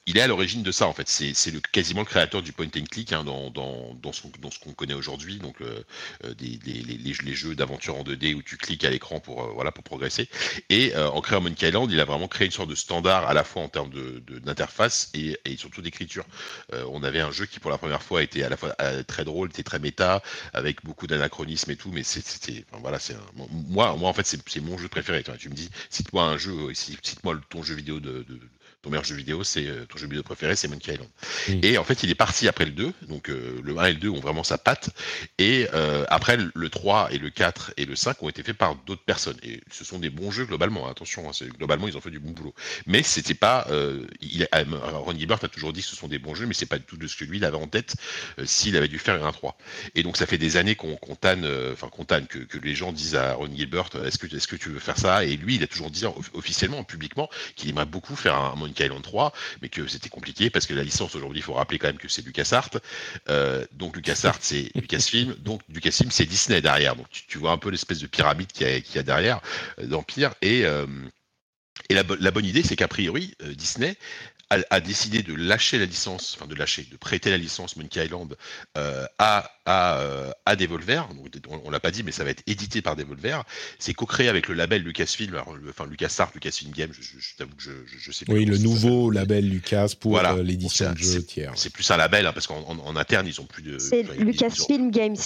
Il est à l'origine de ça en fait. C'est quasiment le créateur du point and click hein, dans, dans, dans ce qu'on connaît aujourd'hui, donc euh, euh, les, jeux d'aventure en 2D où tu cliques à l'écran pour euh, voilà pour progresser. Et en créant Monkey Island, il a vraiment créé une sorte de standard à la fois en termes d'interface et, surtout d'écriture. On avait un jeu qui pour la première fois était à la fois très drôle, était très méta, avec beaucoup d'anachronismes et tout, mais c'était voilà c'est moi moi en fait c'est mon jeu préféré. Tu, me dis cite-moi un jeu, cite- cite-moi ton jeu vidéo de- ton meilleur jeu vidéo, c'est euh, ton jeu vidéo préféré, c'est Monkey Island. Mm. Et en fait, il est parti après le 2, donc euh, le 1 et le 2 ont vraiment sa patte. Et euh, après, le- le 3 et le 4 et le 5 ont été faits par d'autres personnes. Et ce sont des bons jeux globalement, hein, attention, hein, globalement, ils ont fait du bon boulot. Mais c'était pas. Euh, il, Ron Gilbert a toujours dit que ce sont des bons jeux, mais c'est pas du tout de ce que lui il avait en tête s'il avait dû faire un 3. Et donc, ça fait des années qu'on qu'on tanne, enfin, qu'on tanne, que, que les gens disent à Ron Gilbert est-ce que, est que tu veux faire ça? Et lui, il a toujours dit off- officiellement, publiquement, qu'il aimerait beaucoup faire un Monkey Island 3, mais que c'était compliqué parce que la licence aujourd'hui, il faut rappeler quand même que c'est LucasArts. Euh, donc LucasArts, c'est Lucasfilm. Donc Lucasfilm, c'est Disney derrière. Donc tu, tu vois un peu l'espèce de pyramide qu'il y a, qu'il y a derrière euh, d'Empire. Et, euh, et la, bo- la bonne idée, c'est qu'a priori, euh, Disney a, a décidé de lâcher la licence, enfin de lâcher, de prêter la licence Monkey Island euh, à, à, euh, à Devolver. Donc, on, on l'a pas dit, mais ça va être édité par Devolver. C'est co-créé avec le label Lucasfilm, alors, le- enfin LucasArts, Lucasfilm Games. Je, je, je t'avoue que je, je, sais plus Oui, le nouveau label Lucas pour Voilà. euh, l'édition de jeux tiers. C'est plus un label, hein, parce qu'en en, en interne, ils ont plus de. C'est ont- Lucasfilm Games.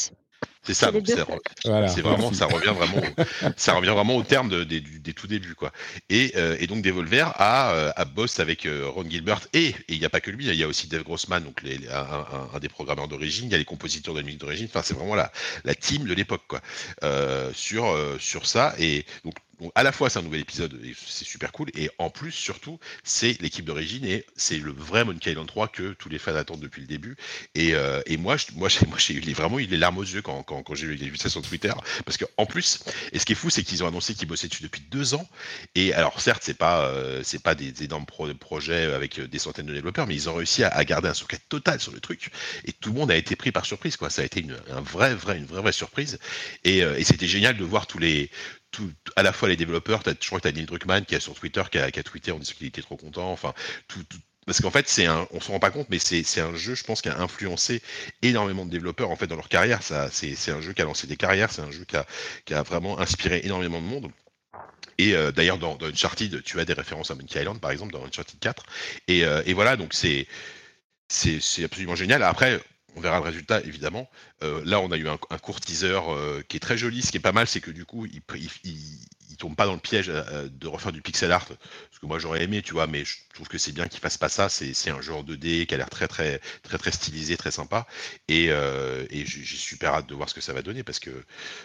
C'est ça, c'est Voilà. vraiment, ça revient vraiment, au- ça revient vraiment au terme de- des, du- des tout débuts, quoi. Et, euh, et donc Devolver a, euh, a bossé avec euh, Ron Gilbert et et il n'y a pas que lui, il y a aussi Dave Grossman, donc les, les- un, un- un des programmeurs d'origine, il y a les compositeurs de la musique d'origine. Enfin, c'est vraiment la, la team de l'époque, quoi, euh, sur euh, sur ça. Et donc donc, à la fois c'est un nouvel épisode, et c'est super cool, et en plus surtout c'est l'équipe d'origine et c'est le vrai Monkey Island 3 que tous les fans attendent depuis le début. Et, euh, et moi, moi, j'ai, moi, j'ai vraiment eu les larmes aux yeux quand, quand, quand j'ai vu, ça sur Twitter, parce que en plus, et ce qui est fou, c'est qu'ils ont annoncé qu'ils bossaient dessus depuis deux ans. Et alors, certes, c'est pas, euh, c'est pas des énormes pro- projets avec euh, des centaines de développeurs, mais ils ont réussi à, garder un socket total sur le truc. Et tout le monde a été pris par surprise, quoi. Ça a été une, un vrai, une vraie, vraie surprise. Et c'était génial de voir tous les, à la fois les développeurs, t'as- je crois que tu as Neil Druckmann qui a sur Twitter, qui a, tweeté en disant qu'il était trop content. Enfin, tout, parce qu'en fait, c'est un, on se rend pas compte, mais c'est, un jeu, je pense, qui a influencé énormément de développeurs en fait dans leur carrière. C'est, un jeu qui a lancé des carrières, c'est un jeu qui a, qui a vraiment inspiré énormément de monde. Et euh, d'ailleurs, dans, Uncharted, tu as des références à Monkey Island, par exemple, dans Uncharted 4. Et, euh, et voilà, donc c'est, c'est absolument génial. Après, on verra le résultat, évidemment. Euh, là, on a eu un, court teaser euh, qui est très joli. Ce qui est pas mal, c'est que du coup, il pas dans le piège euh, de refaire du pixel art, ce que moi j'aurais aimé, tu vois, mais je trouve que c'est bien qu'il fasse pas ça. C'est un genre 2D qui a l'air très très très très stylisé, très sympa, et, euh, et j'ai super hâte de voir ce que ça va donner parce que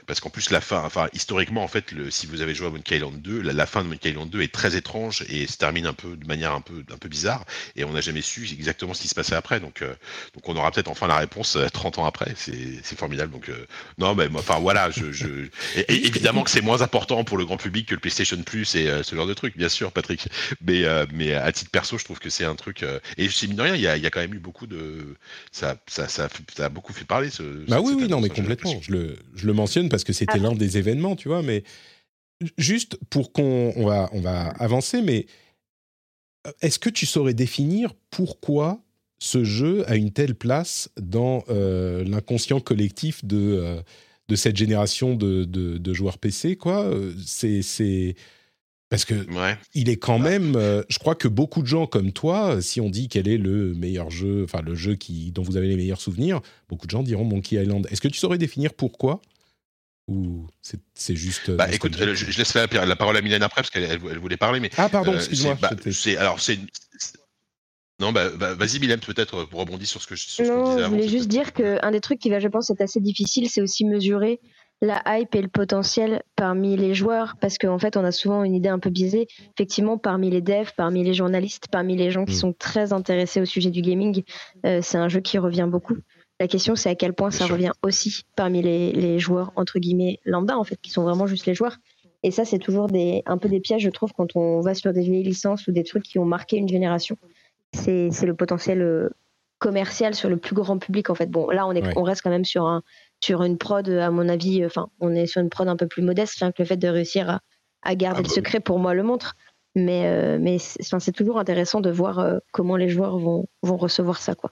parce qu'en plus la fin, enfin historiquement en fait, le, si vous avez joué à Monkey Island 2, la, fin de Monkey Island 2 est très étrange et se termine un peu de manière un peu un peu bizarre, et on n'a jamais su exactement ce qui se passait après, donc euh, donc on aura peut-être enfin la réponse 30 ans après. C'est formidable, donc non, mais enfin voilà, je évidemment que c'est moins important pour le grand public que le PlayStation Plus et euh, ce genre de truc, bien sûr, Patrick. Mais, euh, mais à titre perso, je trouve que c'est un truc. Euh, et c'est mine de rien, il y a, y a, quand même eu beaucoup de. Ça, ça, ça, a beaucoup fait parler. Ce, bah oui, oui, non, mais complètement. Je le, je le mentionne parce que c'était ah. l'un des événements, tu vois. Mais juste pour qu'on on va, on va avancer, mais est-ce que tu saurais définir pourquoi ce jeu a une telle place dans l'inconscient collectif de de cette génération de, de, joueurs PC, quoi. C'est parce que il est quand même. Euh, je crois que beaucoup de gens comme toi, si on dit quel est le meilleur jeu, enfin le jeu qui dont vous avez les meilleurs souvenirs, beaucoup de gens diront Monkey Island. Est-ce que tu saurais définir pourquoi? Ou c'est juste. Bah, écoute, je, laisse la, la, parole à Mylène après parce qu'elle elle, voulait parler. Mais ah pardon, euh, excuse-moi. Bah, alors c'est non, bah, bah, vas-y, Mylène, peut-être pour rebondir sur ce que, sur non, je disais je voulais juste dire qu'un des trucs qui va, je pense, être assez difficile, c'est aussi mesurer la hype et le potentiel parmi les joueurs, parce qu'en fait, on a souvent une idée un peu biaisée. Effectivement, parmi les devs, parmi les journalistes, parmi les gens qui mm. sont très intéressés au sujet du gaming, euh, c'est un jeu qui revient beaucoup. La question, c'est à quel point ça revient aussi parmi les, les, joueurs, entre guillemets, lambda, en fait, qui sont vraiment juste les joueurs. Et ça, c'est toujours des, un peu des pièges, je trouve, quand on va sur des vieilles licences ou des trucs qui ont marqué une génération c'est le potentiel euh, commercial sur le plus grand public en fait. Bon, là on est on reste quand même sur un sur une prod à mon avis, euh, enfin on est sur une prod un peu plus modeste, que le fait de réussir à, à garder ah le bah secret pour moi le montre. Mais euh, mais c'est toujours intéressant de voir comment les joueurs vont vont recevoir ça quoi.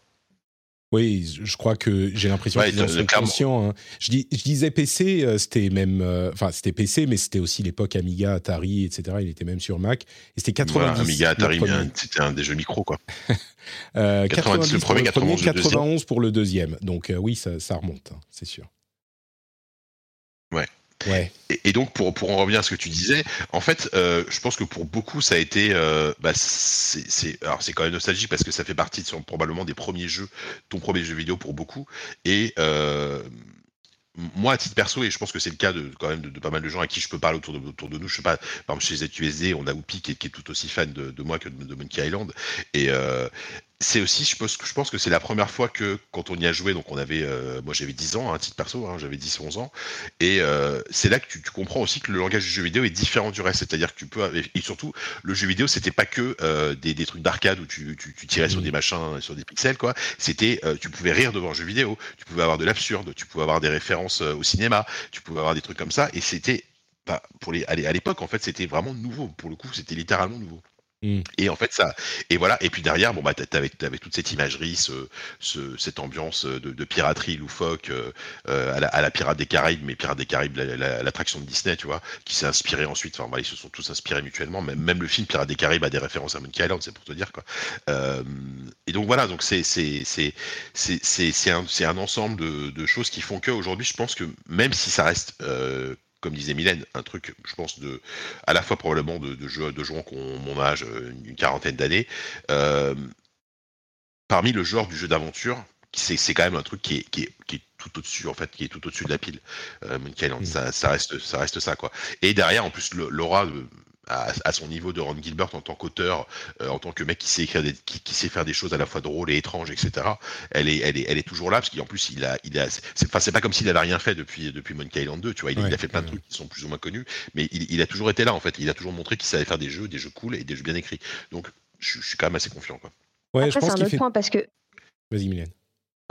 Oui, je crois que j'ai l'impression qu'ils en sont conscients. Hein. Je, dis, je, disais PC, euh, c'était même, euh, enfin c'était PC, mais c'était aussi l'époque Amiga, Atari, etc. Il était même sur Mac. Et c'était 90. Amiga, Atari, c'était un des jeux micro, quoi. euh, 90, le premier, 91, 91 pour le deuxième. Donc euh, oui, ça, ça remonte, hein, c'est sûr. Ouais. Et, donc, pour, pour en revenir à ce que tu disais, en fait, euh, je pense que pour beaucoup, ça a été. Euh, bah, c'est, alors, c'est quand même nostalgique parce que ça fait partie de, probablement des premiers jeux, ton premier jeu vidéo pour beaucoup. Et. Euh, moi, à titre perso, et je pense que c'est le cas de quand même de, pas mal de gens à qui je peux parler autour de, autour de nous, je sais pas, par exemple chez ZQSD, on a Whoopi qui, qui est, tout aussi fan de, moi que de, Monkey Island, et, c'est aussi, je pense, je pense que c'est la première fois que quand on y a joué, donc on avait, euh, moi j'avais 10 ans, un hein, titre perso, hein, j'avais 10-11 ans, et euh, c'est là que tu, comprends aussi que le langage du jeu vidéo est différent du reste, c'est-à-dire que tu peux, et surtout, le jeu vidéo c'était pas que euh, des, des, trucs d'arcade où tu, tu, tu, tirais sur des machins, sur des pixels, quoi, c'était, tu pouvais rire devant un jeu vidéo, tu pouvais avoir de l'absurde, tu pouvais avoir des références au cinéma, tu pouvais avoir des trucs comme ça, et c'était, bah, pour les, à l'époque en fait c'était vraiment nouveau, pour le coup c'était littéralement nouveau. Mm. Et en fait, ça. Et voilà. Et puis derrière, bon, bah, t'avais, avais toute cette imagerie, ce, ce, cette ambiance de, de piraterie loufoque euh, à, la, à, la, Pirate des Caraïbes, mais Pirate des Caraïbes, l'attraction de Disney, tu vois, qui s'est inspiré ensuite. Enfin, ils se sont tous inspirés mutuellement. Même, même le film Pirate des Caraïbes a des références à Monkey Island, c'est pour te dire, quoi. Euh, et donc voilà. Donc c'est, c'est, un, un ensemble de, de choses qui font qu'aujourd'hui, je pense que même si ça reste euh, comme disait Mylène, un truc, je pense, de, à la fois probablement de, de, jeux, de joueurs qui ont mon âge, euh, une quarantaine d'années. Euh, parmi le genre du jeu d'aventure, c'est quand même un truc qui est, qui est, qui est tout au-dessus, en fait, qui est tout au-dessus de la pile. Euh, Monkey Island, mm. ça, ça, reste, ça reste ça, quoi. Et derrière, en plus, l'aura à, son niveau de Ron Gilbert en tant qu'auteur, euh, en tant que mec qui sait écrire, des, qui, sait faire des choses à la fois drôles et étranges, etc. Elle est, elle est, elle est toujours là parce qu'en plus il a, il a, c'est, enfin c'est pas comme s'il avait rien fait depuis depuis Monkey Island 2, tu vois. Il, a fait plein de trucs qui sont plus ou moins connus, mais il, il, a toujours été là en fait. Il a toujours montré qu'il savait faire des jeux, des jeux cool et des jeux bien écrits. Donc je, suis quand même assez confiant, quoi. Ouais, je pense c'est un autre point parce que. Vas-y, Mylène.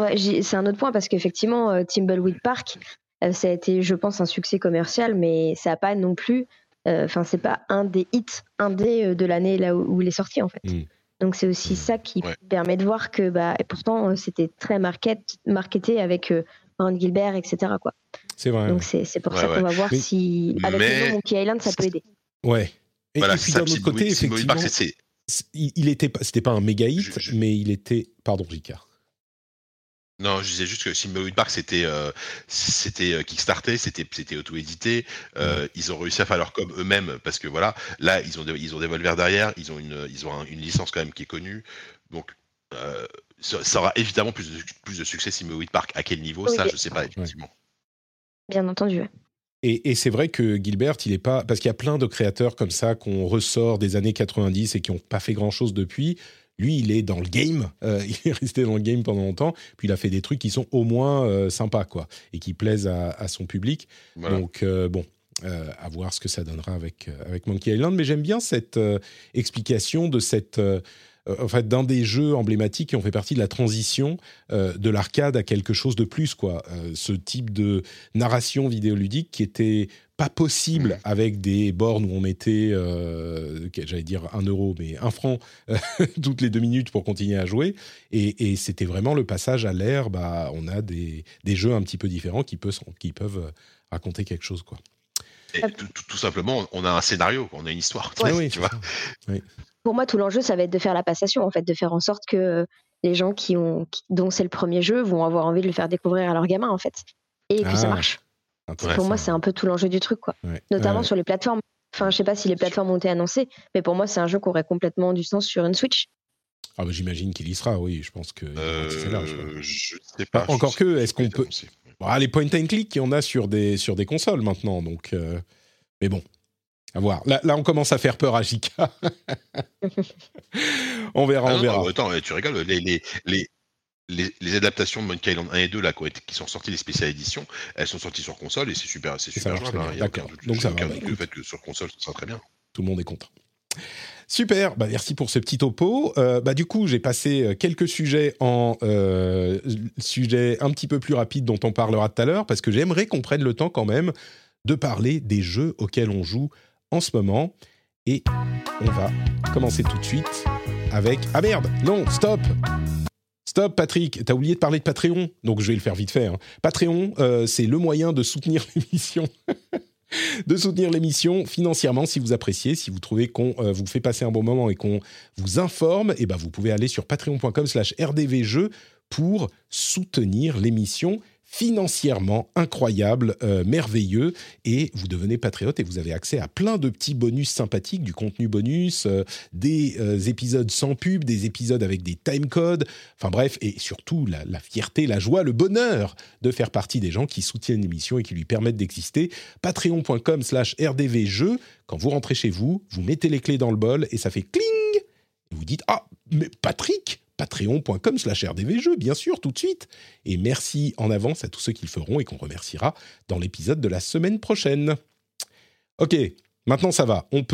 Ouais, c'est un autre point parce qu'effectivement, euh, Timbleweed Park, euh, ça a été, je pense, un succès commercial, mais ça n'a pas non plus euh, enfin, c'est pas un des hits indés euh, de l'année là où, il est sorti en fait. Mm. Donc c'est aussi ça qui permet de voir que bah, et pourtant euh, c'était très market, marketé avec Ron Gilbert, etc. Quoi. C'est vrai. Donc c'est pour ça qu'on va voir si avec le nom Monkey Island ça peut aider. Ouais. Et, voilà, puis d'un autre côté, effectivement, il était, c'était pas un méga hit, mais il était, pardon, Ricard. Non, je disais juste que Simmewood Park, c'était euh, c'était euh, Kickstarté, c'était c'était auto-édité. Euh, ils ont réussi à faire leur com eux-mêmes parce que voilà, là ils ont des, ils ont des Volver derrière, ils ont une ils ont un- une licence quand même qui est connue. Donc euh, ça, ça aura évidemment plus de, plus de succès Simmewood Park. À quel niveau Oui. Ça, je sais pas effectivement. Bien entendu. Et, et c'est vrai que Gilbert, il est pas parce qu'il y a plein de créateurs comme ça qu'on ressort des années 90 et qui n'ont pas fait grand chose depuis. Lui, il est dans le game, euh, il est resté dans le game pendant longtemps, puis il a fait des trucs qui sont au moins euh, sympas, quoi, et qui plaisent à, à son public. Voilà. Donc, euh, bon, euh, à voir ce que ça donnera avec, euh, avec Monkey Island. Mais j'aime bien cette euh, explication de cette. en fait, d'un des jeux emblématiques qui ont fait partie de la transition de l'arcade à quelque chose de plus, quoi. Ce type de narration vidéoludique qui était pas possible avec des bornes où on mettait, euh, j'allais dire un euro, mais un franc euh, toutes les deux minutes pour continuer à jouer. Et, et c'était vraiment le passage à l'ère. Bah, on a des, des jeux un petit peu différents qui peuvent, qui peuvent euh, raconter quelque chose, quoi. Et tout, tout- tout simplement, on a un scénario, on a une histoire. Ouais, oui, tu c'est vois. ça. Pour moi, tout l'enjeu, ça va être de faire la passation, en fait, de faire en sorte que les gens qui ont, qui- dont c'est le premier jeu vont avoir envie de le faire découvrir à leurs gamins, en fait, et que ça Ah, marche. Pour moi, c'est un peu tout l'enjeu du truc, quoi. Ouais. Notamment Ouais. sur les plateformes. Enfin, je sais pas si les plateformes ont été annoncées, mais pour moi, c'est un jeu qui aurait complètement du sens sur une Switch. Ah bah, j'imagine qu'il y sera, oui. Je pense que. c'est quoi. Euh, je sais pas. Ah, encore sais que, est-ce qu'on peut-. Bon, ah, les point and click, il y en a sur des, sur des consoles maintenant. Donc, euh, Mais bon, à voir. Là, là, on commence à faire peur à JK. on verra, Ah on non, verra. non, attends, tu rigoles. Les, les, les, les, les adaptations de Monkey Island 1 et 2 là, qui, sont sorties, les spéciales éditions, elles sont sorties sur console et c'est super, c'est ça super jouable. hein, D'accord. doute- Donc ça va, bah, le fait que sur console, ce sera très bien. Tout le monde est content. Super, bah merci pour ce petit topo. Euh, bah du coup, j'ai passé euh, quelques sujets en euh, sujets un petit peu plus rapides dont on parlera tout à l'heure, parce que j'aimerais qu'on prenne le temps quand même de parler des jeux auxquels on joue en ce moment. Et on va commencer tout de suite avec... Ah merde, non, stop Stop Patrick, t'as oublié de parler de Patreon, donc je vais le faire vite fait. hein. Patreon, euh, c'est le moyen de soutenir l'émission de soutenir l'émission financièrement si vous appréciez, si vous trouvez qu'on euh, vous fait passer un bon moment et qu'on vous informe, et ben vous pouvez aller sur patreon.com slash rdvjeux pour soutenir l'émission financièrement incroyable, euh, merveilleux, et vous devenez patriote et vous avez accès à plein de petits bonus sympathiques, du contenu bonus, euh, des euh, épisodes sans pub, des épisodes avec des timecodes, enfin bref, et surtout la, fierté, la joie, le bonheur de faire partie des gens qui soutiennent l'émission et qui lui permettent d'exister patreon.com slash rdvjeux. Quand vous rentrez chez vous, vous mettez les clés dans le bol et ça fait cling vous dites « Ah, mais Patrick Patreon.com slash rdvjeux, bien sûr, tout de suite. Et merci en avance à tous ceux qui le feront et qu'on remerciera dans l'épisode de la semaine prochaine. Ok, maintenant ça va, on peut...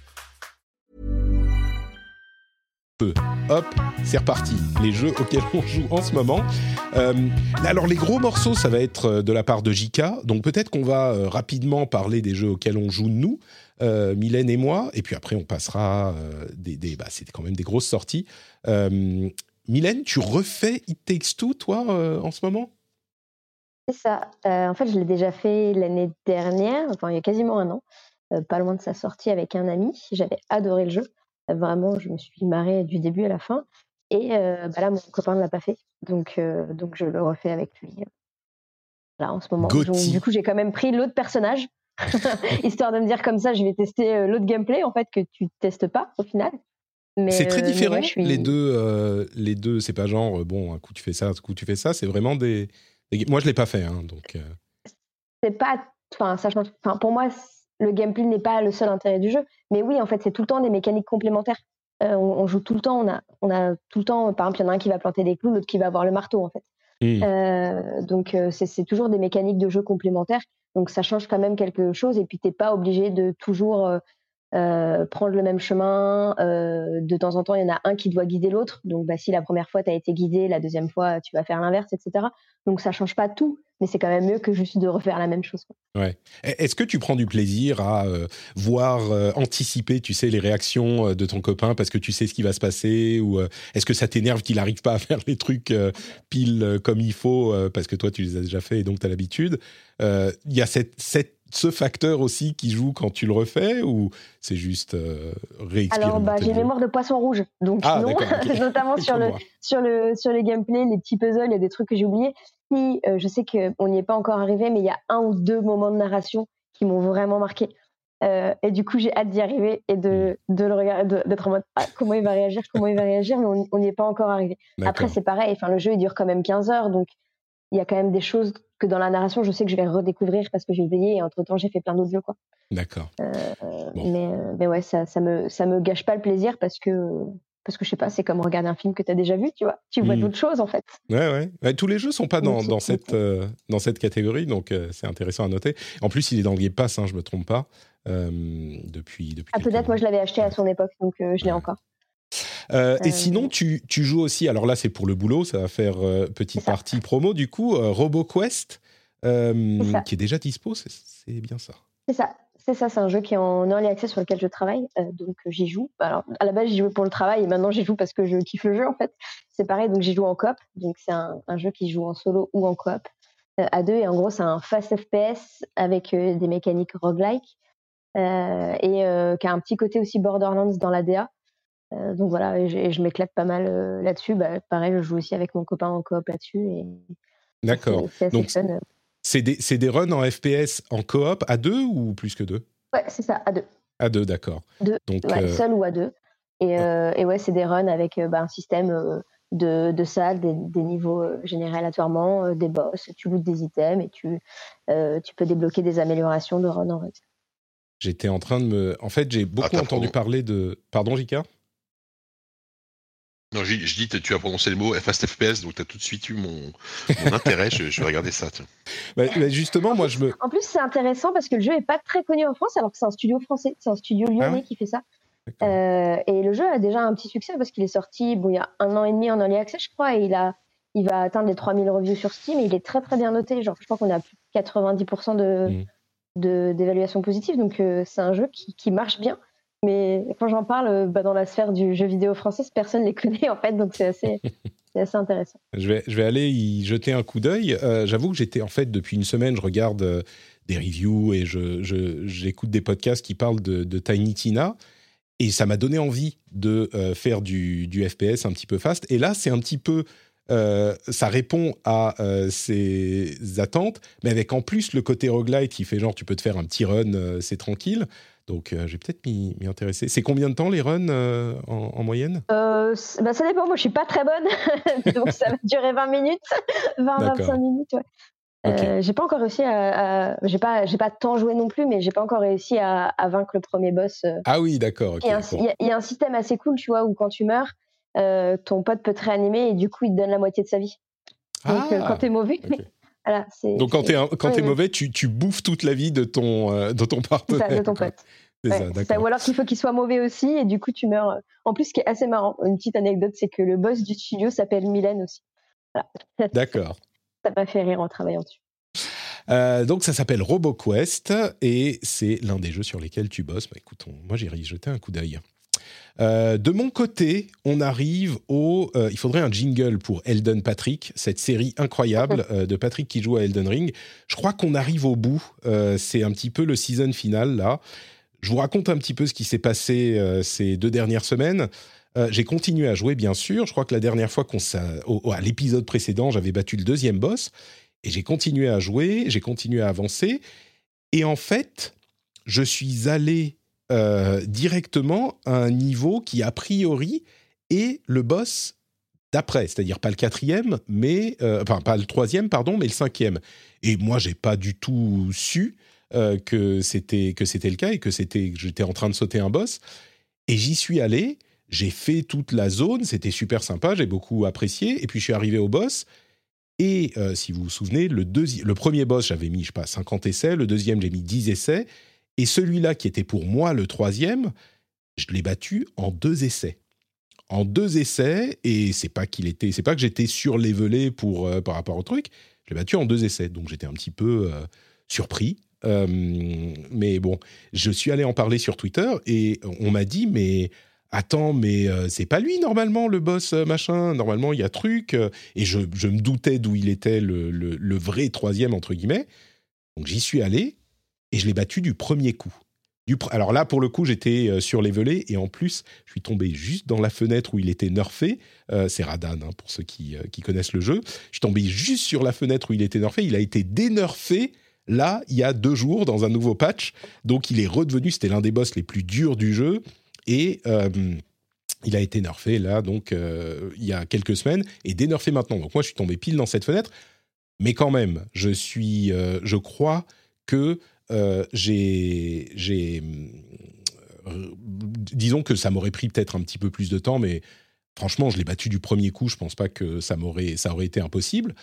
Hop, c'est reparti. Les jeux auxquels on joue en ce moment. Euh, alors les gros morceaux, ça va être euh, de la part de JK. Donc peut-être qu'on va euh, rapidement parler des jeux auxquels on joue nous, Mylène et moi. Et puis après, on passera des... des bah, c'est quand même des grosses sorties. Mylène, tu refais It Takes Two, toi, en ce moment? C'est ça. En fait, je l'ai déjà fait l'année dernière, enfin il y a quasiment un an, pas loin de sa sortie avec un ami. J'avais adoré le jeu. Vraiment, je me suis marrée du début à la fin. Et euh, bah là, mon copain ne l'a pas fait. Donc, euh, donc je le refais avec lui. Là, en ce moment. Donc, du coup, j'ai quand même pris l'autre personnage. Histoire de me dire comme ça, je vais tester euh, l'autre gameplay, en fait, que tu testes pas au final. C'est très différent. ouais, je suis- Les deux, euh, les deux, c'est pas genre bon, un coup tu fais ça, un coup tu fais ça. C'est vraiment des. des- Moi, je l'ai pas fait, hein, donc. c'est pas enfin ça change enfin pour moi le gameplay n'est pas le seul intérêt du jeu. Mais oui en fait c'est tout le temps des mécaniques complémentaires. Euh, on, on joue tout le temps on a on a tout le temps par exemple il y en a un qui va planter des clous l'autre qui va avoir le marteau en fait. Euh, donc euh, c'est toujours des mécaniques de jeu complémentaires. Donc ça change quand même quelque chose et puis t'es pas obligé de toujours euh, prendre le même chemin Euh, de temps en temps il y en a un qui doit guider l'autre donc bah, si la première fois tu as été guidé la deuxième fois tu vas faire l'inverse etc donc ça change pas tout mais c'est quand même mieux que juste de refaire la même chose. Ouais. E- Est-ce que tu prends du plaisir à euh, voir, anticiper, tu sais, les réactions de ton copain parce que tu sais ce qui va se passer Ou est-ce que ça t'énerve qu'il n'arrive pas à faire les trucs pile comme il faut parce que toi, tu les as déjà fait et donc tu as l'habitude Il y a cette, cette- ce facteur aussi qui joue quand tu le refais ou c'est juste euh, Alors, bah, le j'ai mémoire de poisson rouge, donc Ah, non, d'accord, ok. notamment sur le, sur, le, sur les gameplays, les petits puzzles, il y a des trucs que j'ai oubliés. Si, euh, je sais qu'on n'y est pas encore arrivé, mais il y a un ou deux moments de narration qui m'ont vraiment marqué. Euh, et du coup, j'ai hâte d'y arriver et de, Hmm. de le regarder, de- d'être en mode ah, comment il va réagir, comment il va réagir, mais on n'y est pas encore arrivé. Après, c'est pareil, enfin, le jeu il dure quand même 15 heures, donc il y a quand même des choses que dans la narration, je sais que je vais redécouvrir parce que j'ai veillé et entre temps, j'ai fait plein d'autres jeux. Quoi. D'accord. Euh, Bon. mais, euh, mais ouais, ça, ça, me, ça me gâche pas le plaisir parce que, parce que je sais pas, c'est comme regarder un film que tu as déjà vu, tu vois. Tu vois Mm. d'autres choses en fait. Ouais, ouais. Ouais, tous les jeux sont pas dans, dans, cette, euh, dans cette catégorie, donc euh, c'est intéressant à noter. En plus, il est dans le Game Pass, hein, je me trompe pas, euh, depuis, depuis Ah, peut-être, moi je l'avais acheté à son époque, donc je l'ai Ouais. encore. Euh, Et Euh, sinon, tu, tu joues aussi, alors là, c'est pour le boulot, ça va faire euh, petite ça. partie promo, du coup, RoboQuest, qui est déjà dispo, c'est- bien ça. C'est ça. C'est ça, c'est un jeu qui est en early access sur lequel je travaille, euh, donc j'y joue. Alors, à la base, j'y jouais pour le travail et maintenant j'y joue parce que je kiffe le jeu en fait. C'est pareil, donc j'y joue en coop. Donc c'est un, un jeu qui joue en solo ou en coop euh, à deux. Et en gros, c'est un fast FPS avec euh, des mécaniques roguelike et qui a un petit côté aussi Borderlands dans la DA. Euh, donc voilà, et je, et je m'éclate pas mal euh, là-dessus. Bah, pareil, je joue aussi avec mon copain en coop là-dessus. Et D'accord. c'est- Donc, fun. C'est des, c'est des runs en FPS en coop à deux ou plus que deux? Ouais, c'est ça, à deux. À deux, d'accord. Deux, Donc, ouais, euh, seul ou à deux. Et, euh, et ouais, c'est des runs avec euh, bah, un système euh, de, de salles, des, des niveaux euh, générés aléatoirement, euh, des boss, tu lootes des items et tu, euh, tu peux débloquer des améliorations de run en run. j'étais en train de me. En fait, j'ai beaucoup Attends, entendu pardon. parler de. Pardon, Jika Non, je, je dis, tu as prononcé le mot Fast FPS, donc tu as tout de suite eu mon, mon intérêt. Je, je vais regarder ça. tiens. Bah, bah, Justement, moi, je me. En plus, c'est intéressant parce que le jeu est pas très connu en France alors que c'est un studio français, c'est un studio lyonnais Ah ouais qui fait ça. Euh, et le jeu a déjà un petit succès parce qu'il est sorti bon, il y a un an et demi en early access, je crois, et il, a, il va atteindre les 3000 reviews sur Steam et il est très très bien noté. Genre, je crois qu'on a plus de 90% de, Mm. de- d'évaluation positive, donc euh, c'est un jeu qui, qui marche bien. Mais quand j'en parle euh, bah, dans la sphère du jeu vidéo français, personne ne les connaît en fait, donc c'est assez, intéressant. Je vais, aller y jeter un coup d'œil. Euh, J'avoue que j'étais, en fait, depuis une semaine, je regarde euh, des reviews et je, je- j'écoute des podcasts qui parlent de, de Tiny Tina. Et ça m'a donné envie de faire du, du FPS un petit peu fast. Et là, c'est un petit peu. ça répond à ces attentes, mais avec en plus le côté roguelite qui fait genre tu peux te faire un petit run, c'est tranquille. Donc euh, je vais peut-être m'y m'y intéresser. C'est combien de temps les runs euh, en, en moyenne? Bah, ça dépend, moi je suis pas très bonne, donc ça va durer 20 minutes, 20-25 D'accord. minutes. Ouais. Euh, j'ai pas encore réussi à, à- j'ai pas j'ai pas tant joué non plus mais j'ai pas encore réussi à, à vaincre le premier boss. Ah oui, d'accord. il y, a un, bon. il y a- il y a un système assez cool tu vois où quand tu meurs euh, ton pote peut te réanimer et du coup il te donne la moitié de sa vie donc euh, Ah, quand t'es mauvais ok. Voilà Donc quand ouais, t'es ouais. mauvais, tu, tu bouffes toute la vie de ton euh, de ton partenaire. ça de ton quoi. pote Ouais, ça, ça. ou alors qu'il faut qu'il soit mauvais aussi et du coup tu meurs en plus ce qui est assez marrant une petite anecdote c'est que le boss du studio s'appelle Mylène aussi voilà. D'accord. ça m'a fait rire en travaillant dessus Euh, donc ça s'appelle RoboQuest et c'est l'un des jeux sur lesquels tu bosses. Bah, écoute, on- moi j'irai y jeter un coup d'œil. Euh, de mon côté, on arrive au. euh, il faudrait un jingle pour Elden Patrick, cette série incroyable euh, de Patrick qui joue à Elden Ring. Je crois qu'on arrive au bout. C'est un petit peu le season final là. Je vous raconte un petit peu ce qui s'est passé ces deux dernières semaines. J'ai continué à jouer, bien sûr. Je crois que la dernière fois qu'on au- au- à l'épisode précédent, j'avais battu le deuxième boss. Et j'ai continué à jouer, j'ai continué à avancer. Et en fait, je suis allé euh, directement à un niveau qui, a priori, est le boss d'après, c'est-à-dire pas le quatrième, mais euh, enfin pas le troisième, pardon, mais le cinquième. Et moi, j'ai pas du tout su euh, que c'était le cas et que c'était j'étais en train de sauter un boss. Et j'y suis allé, j'ai fait toute la zone, c'était super sympa, j'ai beaucoup apprécié. Et puis je suis arrivé au boss. Et si vous vous souvenez, le, le premier boss, j'avais mis, je sais pas, 50 essais. Le deuxième, j'ai mis 10 essais. Et celui-là, qui était pour moi le troisième, je l'ai battu en deux essais. En deux essais, et c'est pas qu'il était, c'est pas que j'étais surlevelé pour euh, par rapport au truc. Je l'ai battu en deux essais, donc j'étais un petit peu euh, surpris. Mais bon, je suis allé en parler sur Twitter et on m'a dit mais attends mais euh, c'est pas lui normalement le boss machin? Normalement il y a truc et je, me doutais d'où il était le- le vrai troisième entre guillemets. Donc j'y suis allé et je l'ai battu du premier coup. Alors là, pour le coup, j'étais euh, sur les volets et en plus, je suis tombé juste dans la fenêtre où il était nerfé. Euh, c'est Radan, hein, pour ceux qui, euh, qui connaissent le jeu. Je suis tombé juste sur la fenêtre où il était nerfé. Il a été dénerfé là, il y a deux jours, dans un nouveau patch. Donc il est redevenu, c'était l'un des boss les plus durs du jeu. Et il a été nerfé là, donc il y a quelques semaines, et dénerfé maintenant. Donc moi, je suis tombé pile dans cette fenêtre. Mais quand même, je suis, je crois que euh, j'ai, euh, disons que ça m'aurait pris peut-être un petit peu plus de temps, mais franchement, je l'ai battu du premier coup. Je pense pas que ça m'aurait, ça aurait été impossible.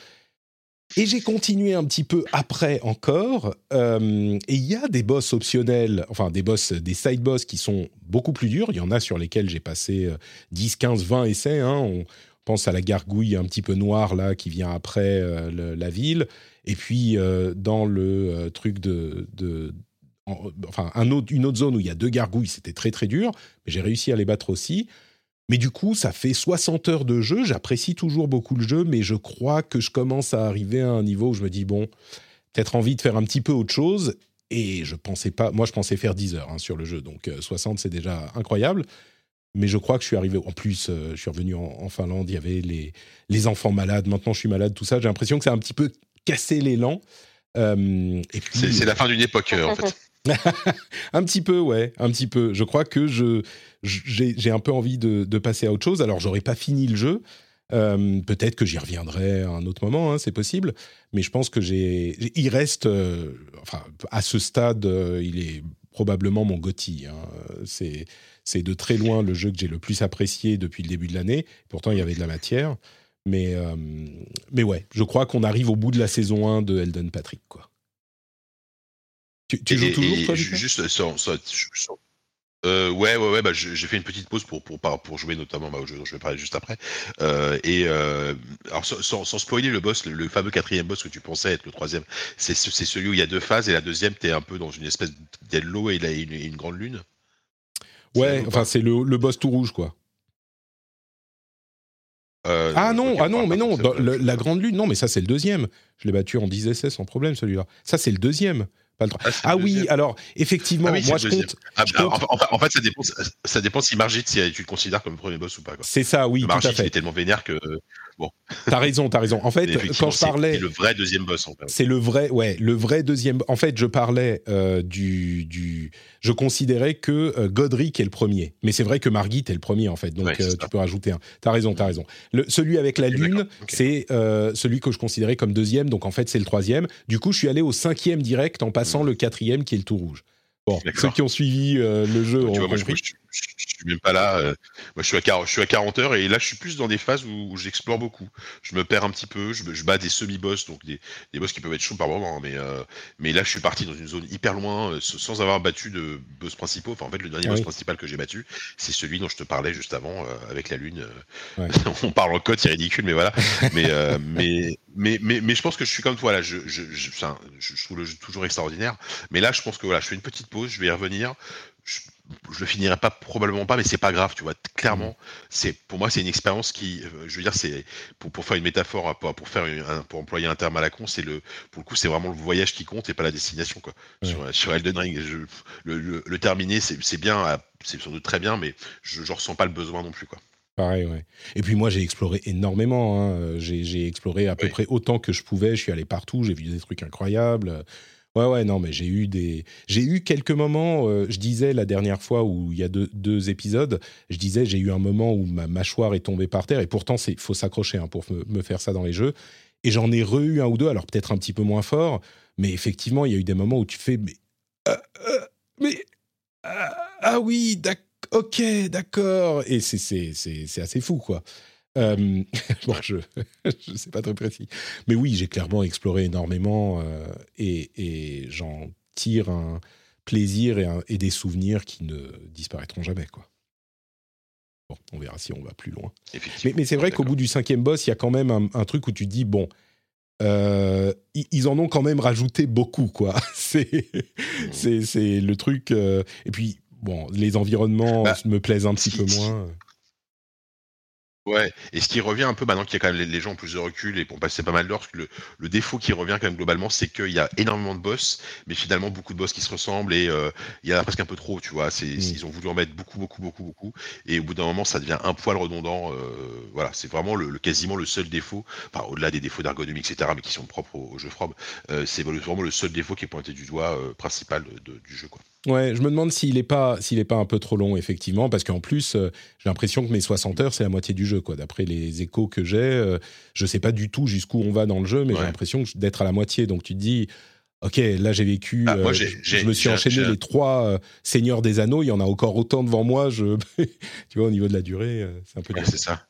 Et j'ai continué un petit peu après encore. euh, et il y a des boss optionnels, enfin des boss, des side boss qui sont beaucoup plus durs. Il y en a sur lesquels j'ai passé euh, 10, 15, 20 essais. hein. On pense à la gargouille un petit peu noire là qui vient après la ville. Et puis euh, dans le euh, truc de, de- en- enfin une autre zone où il y a deux gargouilles, c'était très très dur, mais j'ai réussi à les battre aussi. Mais du coup, ça fait 60 heures de jeu. J'apprécie toujours beaucoup le jeu, mais je crois que je commence à arriver à un niveau où je me dis bon, peut-être envie de faire un petit peu autre chose. Et je pensais pas, moi je pensais faire 10 heures hein, sur le jeu, donc euh, 60 c'est déjà incroyable. Mais je crois que je suis arrivé. En plus, euh, je suis revenu en, en Finlande. Il y avait les, les enfants malades. Maintenant, je suis malade. Tout ça. J'ai l'impression que a un petit peu cassé l'élan. Euh, puis, C'est la fin d'une époque, euh, en fait. un petit peu, ouais, un petit peu. Je crois que je j'ai un peu envie de, de passer à autre chose. Alors, j'aurais pas fini le jeu. Euh, Peut-être que j'y reviendrai à un autre moment, hein, c'est possible. Mais je pense que j'ai. Il reste, euh, enfin, à ce stade, euh, il est probablement mon Gotti. hein. C'est c'est de très loin le jeu que j'ai le plus apprécié depuis le début de l'année. Pourtant, il y avait de la matière. Mais, euh, mais ouais, je crois qu'on arrive au bout de la saison 1 de Elden Patrick, quoi. Tu, tu Et- joues et- toujours, toi, Juste sur- euh, ouais, ouais, ouais. Bah, j'ai fait une petite pause pour pour pour jouer notamment bah, au jeu dont je vais parler juste après. Euh, et euh, alors sans, sans, sans spoiler le boss, le, le fameux quatrième boss que tu pensais être le troisième, c'est ce- c'est celui où il y a deux phases et la deuxième t'es un peu dans une espèce d'ello et il a une, une grande lune. Ouais, enfin, c'est le, le boss tout rouge, quoi. Euh, Ah non, ah non, mais non, dans la le- grande lune, non, mais ça c'est le deuxième. Je l'ai battu en 10 essais sans problème celui-là. Ça c'est le deuxième, pas le. Ah, Ah le oui, deuxième. alors effectivement, Ah oui, moi je compte. Ah, je bah, compte- en, fait, ça dépend, ça dépend si Margit, si tu le considères comme le premier boss ou pas. C'est ça, oui, Le tout Margit, il est tellement vénère que bon. T'as raison, t'as raison. En fait, quand je parlais, c'est le vrai deuxième boss. En fait. c'est le vrai, ouais, le vrai deuxième. En fait, je parlais euh, du, du. Je considérais que euh, Godric est le premier, mais c'est vrai que Margit est le premier en fait. Donc Ouais, euh, tu peux rajouter un. T'as raison, t'as raison. Le, celui avec la lune, c'est celui que je considérais comme deuxième. Donc en fait, c'est le troisième. Du coup, je suis allé au cinquième direct en passant le quatrième qui est le tout rouge. Bon, Hmm. Ceux qui ont suivi le jeu ont vois, moi, je, compris. Je, suis même pas là. euh, moi, je suis, à 40, je suis à 40 heures et là, je suis plus dans des phases où, où j'explore beaucoup. Je me perds un petit peu. Je, bats des semi-boss, donc des, des boss qui peuvent être chauds par moment. hein, mais, euh, mais là, je suis parti dans une zone hyper loin euh, sans avoir battu de boss principaux. Enfin, en fait, le dernier Ah boss oui. principal que j'ai battu, c'est celui dont je te parlais juste avant avec la lune. Ouais. On parle en code, c'est ridicule, mais voilà. mais, mais, mais, mais, mais je pense que je suis comme toi là. Je, je, je- je trouve le jeu toujours extraordinaire. Mais là, je pense que voilà, je fais une petite pause, je vais y revenir. Je, je le finirai pas probablement pas, mais c'est pas grave, tu vois. Clairement, c'est pour moi c'est une expérience qui, euh, je veux dire, c'est pour, pour faire une métaphore, pour, pour faire une- pour employer un terme à la con, c'est le, pour le coup, c'est vraiment le voyage qui compte et pas la destination quoi. Ouais. Sur, sur Elden Ring, je- le, le, le terminer, c'est bien, c'est sans doute très bien, mais je, je ressens pas le besoin non plus quoi. Pareil, ouais. Et puis moi, j'ai exploré énormément. hein. J'ai j'ai exploré à peu Oui. près autant que je pouvais. Je suis allé partout. J'ai vu des trucs incroyables. Ouais, ouais, non, mais j'ai eu des, j'ai eu quelques moments. euh, je disais la dernière fois où il y a deux, épisodes, je disais j'ai eu un moment où ma mâchoire est tombée par terre et pourtant c'est, faut s'accrocher hein, pour me, faire ça dans les jeux. Et j'en ai re-eu un ou deux, alors peut-être un petit peu moins fort, mais effectivement il y a eu des moments où tu fais mais, euh, euh, mais ah, ah oui, d'ac- ok, d'accord, et c'est c'est assez fou quoi. Euh, bon, je je sais pas très précis. Mais oui, j'ai clairement exploré énormément euh, et, et j'en tire un plaisir et, un- et des souvenirs qui ne disparaîtront jamais. Quoi. Bon, on verra si on va plus loin. Mais, mais c'est vrai qu'au bout du cinquième boss, il y a quand même un, un truc où tu te dis, bon, euh, ils en ont quand même rajouté beaucoup. quoi. C'est c'est- le truc. euh, et puis, bon, les environnements Bah, me plaisent un petit si- peu moins. Ouais, et ce qui revient un peu maintenant qu'il y a quand même les, les gens ont plus de recul et pour passer pas mal d'heures, le, le défaut qui revient quand même globalement, c'est qu'il y a énormément de boss, mais finalement beaucoup de boss qui se ressemblent et euh, il y en a presque un peu trop, tu vois. C'est, Mm. Ils ont voulu en mettre beaucoup, beaucoup, beaucoup, beaucoup, et au bout d'un moment, ça devient un poil redondant. euh, voilà, c'est vraiment le, le- quasiment le seul défaut, enfin au-delà des défauts d'ergonomie, etc., mais qui sont propres au, au jeu From, euh, c'est vraiment le seul défaut qui est pointé du doigt principal de- de- du jeu, quoi. Ouais, je me demande s'il est pas s'il est pas un peu trop long effectivement parce qu'en plus euh, j'ai l'impression que mes 60 heures c'est la moitié du jeu quoi. D'après les échos que j'ai euh, je sais pas du tout jusqu'où on va dans le jeu mais j'ai l'impression d'être à la moitié. Donc tu te dis OK, là j'ai vécu Ah, moi, euh, je- me suis enchaîné les trois euh, seigneurs des anneaux, il y en a encore autant devant moi, je tu vois au niveau de la durée, c'est un peu Ouais, c'est ça.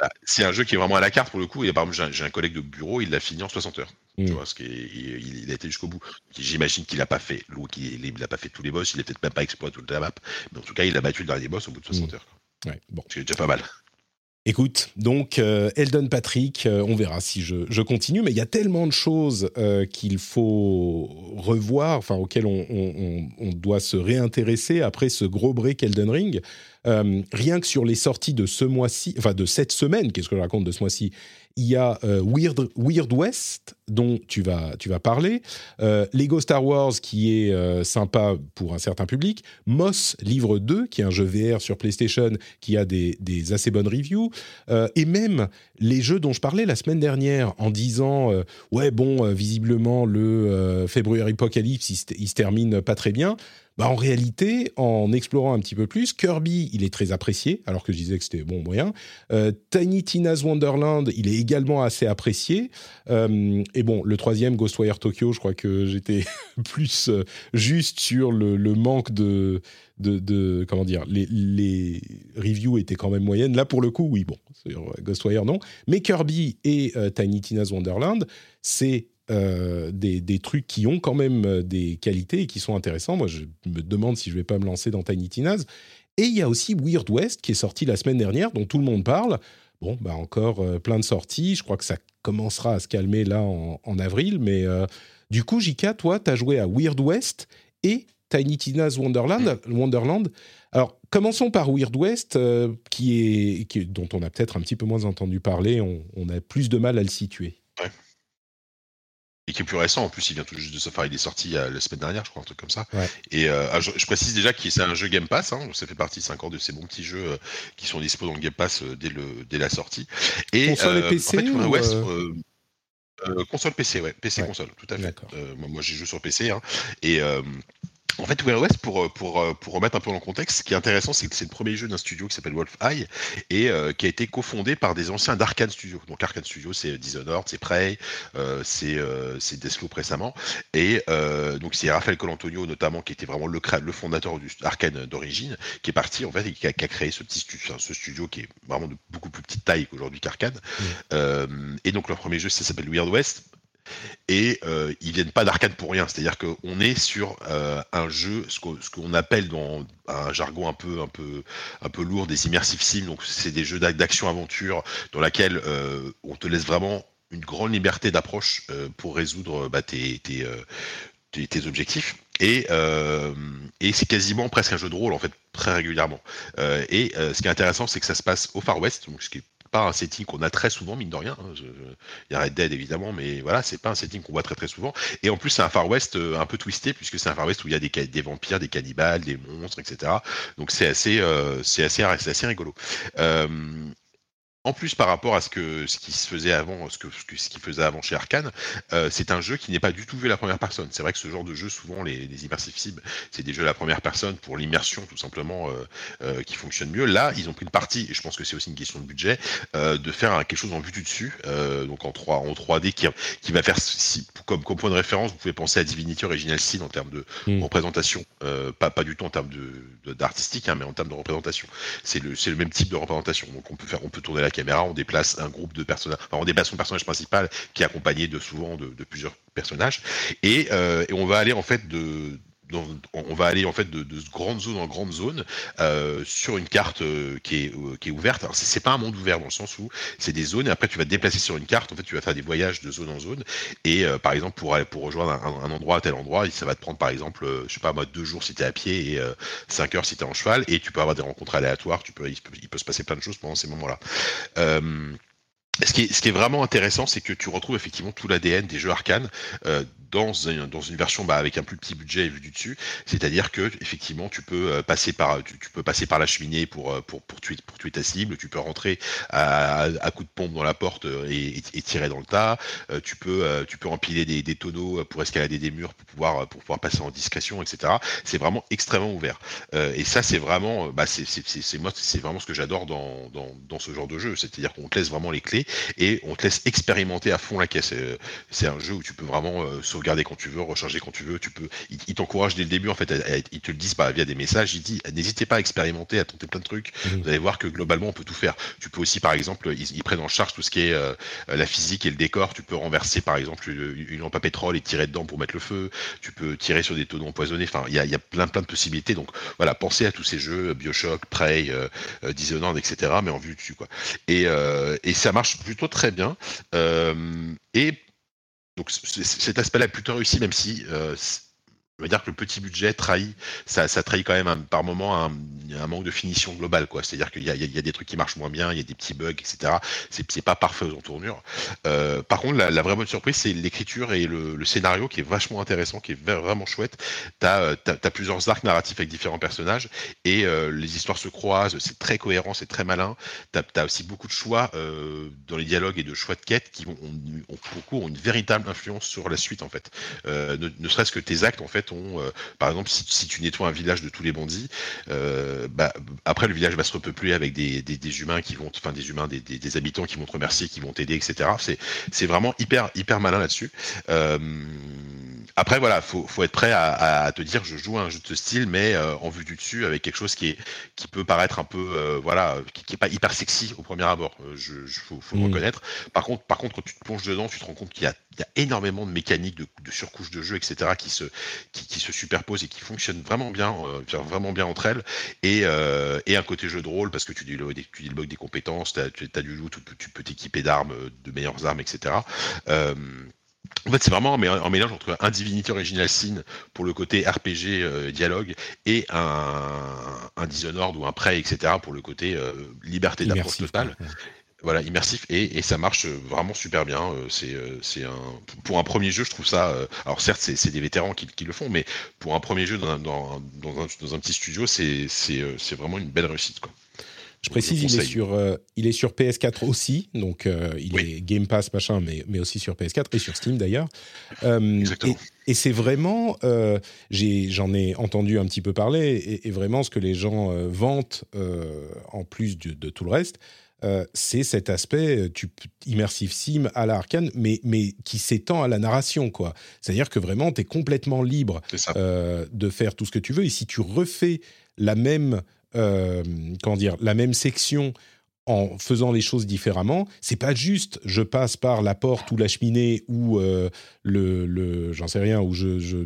Bah, c'est un jeu qui est vraiment à la carte pour le coup. Et par exemple, j'ai un- collègue de bureau, il l'a fini en 60 heures. Mm. Tu vois, ce qui est- il, il a été jusqu'au bout. J'imagine qu'il a pas fait, qu'il il a pas fait tous les boss, il a peut-être même pas exploré toute la map. Mais en tout cas, il a battu le dernier boss au bout de 60 Mm. heures. Ouais, bon. Ce qui est déjà pas mal. Écoute, donc euh, Eldon Patrick, euh, on verra si je, je continue, mais il y a tellement de choses euh, qu'il faut revoir, enfin auxquelles on, on- on- on doit se réintéresser après ce gros break Elden Ring. Euh, rien que sur les sorties de ce mois-ci, enfin de cette semaine, qu'est-ce que je raconte de ce mois-ci? Il y a euh, Weird, West dont tu vas, tu vas parler, euh, Lego Star Wars qui est sympa pour un certain public, Moss Livre 2 qui est un jeu VR sur PlayStation qui a des, des assez bonnes reviews, et même les jeux dont je parlais la semaine dernière en disant ouais bon visiblement le February Apocalypse il, il se termine pas très bien. Bah, en réalité, en explorant un petit peu plus, Kirby, il est très apprécié, alors que je disais que c'était bon moyen. Euh, Tiny Tina's Wonderland, il est également assez apprécié. Euh, et bon, le troisième, Ghostwire Tokyo, je crois que j'étais plus euh, juste sur le, manque de, comment dire, les, reviews étaient quand même moyennes. Là, pour le coup, oui, bon, sur Ghostwire, non. Mais Kirby et euh, Tiny Tina's Wonderland, c'est euh, des, des trucs qui ont quand même euh, des qualités et qui sont intéressants. Moi, je me demande si je vais pas me lancer dans Tiny Tina's. Et il y a aussi Weird West qui est sorti la semaine dernière, dont tout le monde parle. Bon, bah encore euh, plein de sorties. Je crois que ça commencera à se calmer là en, en avril. Mais euh, du coup, Jika, toi, tu as joué à Weird West et Tiny Tina's Wonderland. Wonderland. Alors, commençons par Weird West, euh, qui est, qui dont on a peut-être un petit peu moins entendu parler. On, on a plus de mal à le situer. Et qui est plus récent, en plus, il vient tout juste de. Enfin, il est sorti euh, la semaine dernière, je crois, un truc comme ça. Ouais. Et euh, ah, je, je précise déjà que c'est un jeu Game Pass. Hein, donc ça fait partie, c'est encore de ces bons petits jeux euh, qui sont dispo dans le Game Pass euh, dès, le, dès la sortie. Et, Console et PC en fait, ou, West, console PC, ouais, PC Ouais. console, tout à fait. Moi, j'ai joué sur PC, hein, et euh, en fait, Weird West, pour, euh, pour, euh, pour remettre un peu dans le contexte, ce qui est intéressant, c'est que c'est le premier jeu d'un studio qui s'appelle Wolf Eye et euh, qui a été cofondé par des anciens d'Arkane Studio. Donc Arkane Studio, c'est Dishonored, c'est Prey, euh, c'est euh, c'est Deathloop récemment, et donc c'est Raphaël Colantonio notamment qui était vraiment le, le fondateur du Arkane d'origine, qui est parti en fait et qui a, qui a créé ce petit studio, ce studio qui est vraiment de beaucoup plus petite taille qu'aujourd'hui qu'Arkane. Et donc leur premier jeu, ça s'appelle Weird West. Et euh, ils viennent pas d'arcade pour rien, c'est-à-dire qu'on est sur euh, un jeu, ce qu'on appelle dans un jargon un peu, un peu, un peu lourd, des immersive sim. Donc c'est des jeux d'ac- d'action-aventure dans laquelle euh, on te laisse vraiment une grande liberté d'approche euh, pour résoudre bah, euh, tes, objectifs. Et, et c'est quasiment presque un jeu de rôle en fait très régulièrement. Et ce qui est intéressant, c'est que ça se passe au Far West, donc ce qui est pas un setting qu'on a très souvent mine de rien. hein. Il y a Red Dead évidemment, mais voilà, c'est pas un setting qu'on voit très très souvent. Et en plus, c'est un Far West euh, un peu twisté puisque c'est un Far West où il y a des, vampires, des cannibales, des monstres, etc. Donc c'est assez, euh, rigolo. Euh, en plus par rapport à ce que ce qui se faisait avant, ce que ce, qui faisait avant chez Arkane, euh, c'est un jeu qui n'est pas du tout vu à la première personne. C'est vrai que ce genre de jeu, souvent les, les immersive sim, c'est des jeux à la première personne pour l'immersion tout simplement euh, euh, qui fonctionne mieux. Là, ils ont pris le parti, et je pense que c'est aussi une question de budget, de faire quelque chose en vue du dessus, donc en 3 en 3D qui, qui va faire si, comme, comme point de référence, vous pouvez penser à Divinity Original Sin en termes de Mm. représentation, pas pas du tout en termes de de- d'artistique, hein, mais en termes de représentation. C'est le c'est le même type de représentation. Donc on peut faire on peut tourner la caméra, on déplace un groupe de personnages, on déplace son personnage principal qui est accompagné de souvent de, plusieurs personnages. Euh, et on va aller en fait de on va aller en fait de, de grande zone en grande zone euh, sur une carte euh, qui est euh, qui est ouverte. C'est c'est pas un monde ouvert dans le sens où c'est des zones et après tu vas te déplacer sur une carte. En fait, tu vas faire des voyages de zone en zone et par exemple pour pour rejoindre un, endroit à tel endroit, ça va te prendre par exemple je sais pas moi deux jours si t'es à pied et 5 heures si t'es en cheval et tu peux avoir des rencontres aléatoires. Tu peux il peut se passer plein de choses pendant ces moments-là. Ce qui, est, vraiment intéressant, c'est que tu retrouves effectivement tout l'ADN des jeux arcane euh, dans, un- dans une version bah, avec un plus petit budget vu du dessus. C'est-à-dire que effectivement, tu peux euh, passer par tu, peux passer par la cheminée pour euh, pour pour tuer pour tuer ta cible. Tu peux rentrer à, à coup de pompe dans la porte euh, et, tirer dans le tas. Tu peux tu peux empiler des, tonneaux pour escalader des murs pour pouvoir pour pouvoir passer en discrétion, etc. C'est vraiment extrêmement ouvert. Et ça, c'est vraiment bah, c'est vraiment ce que j'adore dans, dans dans ce genre de jeu. C'est-à-dire qu'on te laisse vraiment les clés et on te laisse expérimenter à fond la caisse. Euh, C'est un jeu où tu peux vraiment euh, sauvegarder quand tu veux, recharger quand tu veux. Tu peux, ils t'encouragent dès le début en fait. à- à- ils te le disent pas via des messages. Ils disent n'hésitez pas à expérimenter, à tenter plein de trucs. Mhm. Vous allez voir que globalement on peut tout faire. Tu peux aussi par exemple, ils, ils prennent en charge tout ce qui est euh, la physique et le décor. Tu peux renverser par exemple une, une lampe à pétrole et tirer dedans pour mettre le feu. Tu peux tirer sur des tonneaux empoisonnés. Enfin, il y a, il y a plein plein de possibilités. Donc voilà, pensez à tous ces jeux, Bioshock, Prey, euh, euh, Dishonored, etc. Mais en vue dessus quoi. Et, et ça marche plutôt très bien. Euh, et donc cet aspect-là est plutôt réussi, même si euh, on va dire que le petit budget trahit, ça, trahit quand même par moment un, manque de finition globale, quoi. C'est-à-dire qu'il y a, des trucs qui marchent moins bien, il y a des petits bugs, etc. C'est pas parfait aux entournures. Euh, par contre, la, vraie bonne surprise, c'est l'écriture et le, scénario qui est vachement intéressant, qui est vraiment chouette. T'as euh, t'as- t'as plusieurs arcs narratifs avec différents personnages et euh, les histoires se croisent. C'est très cohérent, c'est très malin. T'as as aussi beaucoup de choix euh, dans les dialogues et de choix de quêtes qui ont, ont, ont, pour le coup, ont une véritable influence sur la suite en fait. Euh, ne ne serait-ce que tes actes en fait euh, par exemple, si, si tu nettoies un village de tous les bandits, euh, bah, après le village va se repeupler avec des, des, des humains qui vont, enfin des humains, des, habitants qui vont te remercier, qui vont t'aider, etc. C'est c'est vraiment hyper hyper malin là-dessus. Euh, après voilà, faut faut être prêt à, te dire je joue à un jeu de ce style, mais euh, en vue du dessus avec quelque chose qui est qui peut paraître un peu euh, voilà, qui, qui est pas hyper sexy au premier abord. Euh, je, je faut, faut le Mm. reconnaître. Par contre, par contre, quand tu te plonges dedans, tu te rends compte qu'il y a, y a énormément de mécaniques, de, de surcouches de jeu, etc., qui se, qui, qui se superposent et qui fonctionnent vraiment bien, euh, vraiment bien entre elles. Et, euh, et un côté jeu de rôle, parce que tu dis le, tu bug des compétences, tu as du loot, tu peux- t'équiper d'armes, euh, de meilleures armes, etc. Euh, en fait, c'est vraiment un, mé- un mélange entre un Divinity Original Sin pour le côté RPG euh, dialogue et un, un Dishonored ou un Prey, etc. pour le côté euh, liberté d'approche totale. Ouais. Voilà immersif et, et ça marche euh, vraiment super bien euh, c'est euh, c'est un pour un premier jeu je trouve ça alors certes c'est c'est des vétérans qui, qui le font mais pour un premier jeu dans un, dans, dans un, dans un petit studio c'est c'est c'est vraiment une belle réussite quoi Je précise, il est, sur, euh, il est sur PS4 aussi, donc euh, il Oui. est Game Pass machin, mais, mais aussi sur PS4 et sur Steam d'ailleurs. Euh, Exactement. et et c'est vraiment, j'ai- j'en ai, entendu un petit peu parler, et, et vraiment ce que les gens vantent en plus de, de tout le reste, euh, c'est cet aspect euh, tu, immersive sim à la Arkane, mais, mais qui s'étend à la narration. quoi. C'est-à-dire que vraiment, tu es complètement libre euh, de faire tout ce que tu veux. Et si tu refais la même, euh, comment dire, la même section en faisant les choses différemment, c'est pas juste je passe par la porte ou la cheminée ou euh, le, le j'en sais rien, ou je, je,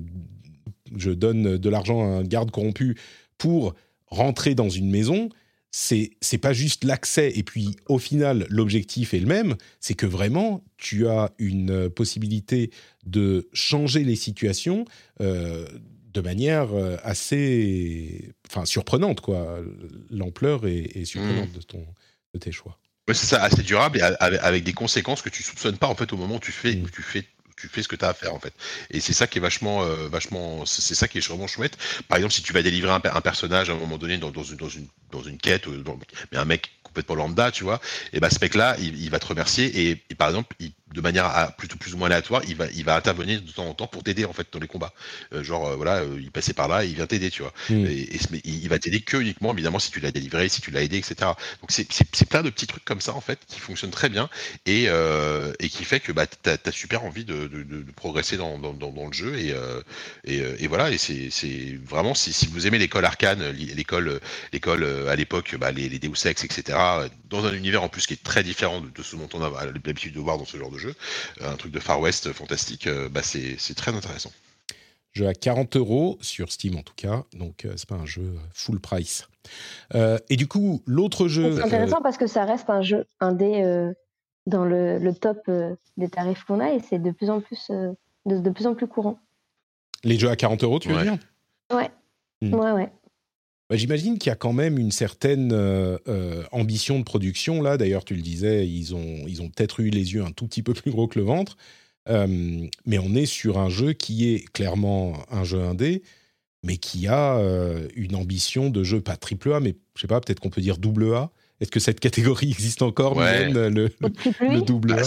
je donne de l'argent à un garde corrompu pour rentrer dans une maison. C'est c'est pas juste l'accès et puis au final l'objectif est le même, c'est que vraiment tu as une euh, possibilité de changer les situations euh, de manière euh, assez enfin surprenante quoi. L'ampleur est, est surprenante de ton de tes choix. Ouais, c'est ça assez durable et avec, des conséquences que tu soupçonnes pas en fait au moment où tu fais Mm. où tu fais tu fais ce que tu as à faire en fait. Et c'est ça qui est vachement euh, vachement c'est ça qui est vraiment chouette. Par exemple si tu vas délivrer un, un personnage à un moment donné dans, dans une dans une dans une quête euh, mais un mec complètement lambda, tu vois, et bah ce mec-là, il, va te remercier. Et, par exemple, de manière à, plutôt plus ou moins aléatoire, il va, il va intervenir de temps en temps pour t'aider en fait dans les combats. Euh, genre euh, voilà, il passait par là, et il vient t'aider, tu vois. Mm. Et, il va t'aider que uniquement évidemment si tu l'as délivré, si tu l'as aidé, etc. Donc c'est plein de petits trucs comme ça en fait qui fonctionnent très bien et, et qui fait que bah t'as as super envie de, de, progresser dans, dans, dans, le jeu et, voilà et c'est vraiment si, si vous aimez l'école arcane, l'école l'école à l'époque, bah, les, les Deus Ex, etc. Dans un univers en plus qui est très différent de, ce dont on a l'habitude de voir dans ce genre de jeu, un truc de Far West fantastique, bah, c'est très intéressant. Jeu à 40 euros sur Steam en tout cas, donc c'est pas un jeu full price. Euh, et du coup, l'autre jeu. C'est intéressant parce que ça reste un jeu indé dans le, le top des tarifs qu'on a et c'est de plus en plus de, de, plus en plus courant. Les jeux à 40 euros, tu veux dire? Ouais. Hmm. Ouais, ouais. Bah, j'imagine qu'il y a quand même une certaine euh, euh, ambition de production. Là, d'ailleurs, tu le disais, ils ont, ils ont peut-être eu les yeux un tout petit peu plus gros que le ventre. Euh, mais on est sur un jeu qui est clairement un jeu indé, mais qui a une ambition de jeu, pas triple A, mais je sais pas, peut-être qu'on peut dire double A. Est-ce que cette catégorie existe encore, ouais. le, le, le, double A?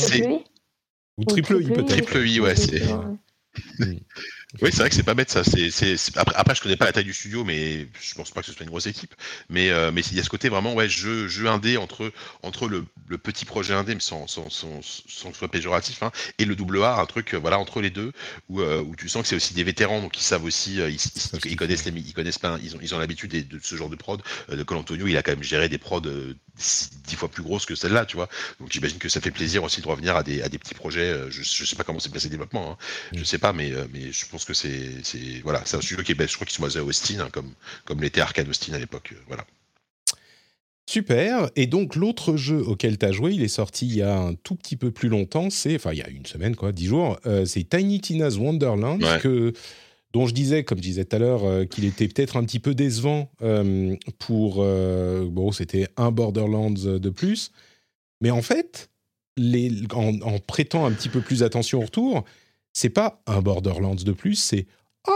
Ou triple I, peut-être Triple I, ouais, c'est. Oui, c'est vrai que c'est pas bête ça. C'est, c'est, Après, après, je connais pas la taille du studio, mais je pense pas que ce soit une grosse équipe. Mais, euh, mais il y a ce côté vraiment, ouais, jeu, jeu indé entre, entre le, le petit projet indé, mais sans, sans, sans, sans que ce soit péjoratif, hein, et le double A, un truc, euh, voilà, entre les deux, où, euh, où tu sens que c'est aussi des vétérans, donc ils savent aussi, ils, ils, connaissent les, ils connaissent plein, ils ont, ils ont l'habitude de, ce genre de prod. de Col Antonio, il a quand même géré des prods dix fois plus grosses que celle-là, tu vois. Donc j'imagine que ça fait plaisir aussi de revenir à des, à des petits projets. Je, je sais pas comment c'est placé le développement, hein. je sais pas, mais, mais je pense que c'est voilà, c'est un studio qui est, je crois qu'ils sont basés à Austin, hein, comme, comme l'était Arcade Austin à l'époque. Euh, voilà. Super. Et donc, l'autre jeu auquel tu as joué, il est sorti il y a un tout petit peu plus longtemps. C'est, enfin, il y a une semaine, quoi, dix jours. Euh, c'est Tiny Tina's Wonderland, que, dont je disais, comme je disais tout à l'heure, euh, qu'il était peut-être un petit peu décevant pour. bon, c'était un Borderlands de plus. Mais en fait, les, en, en prêtant un petit peu plus attention au retour, c'est pas un Borderlands de plus, c'est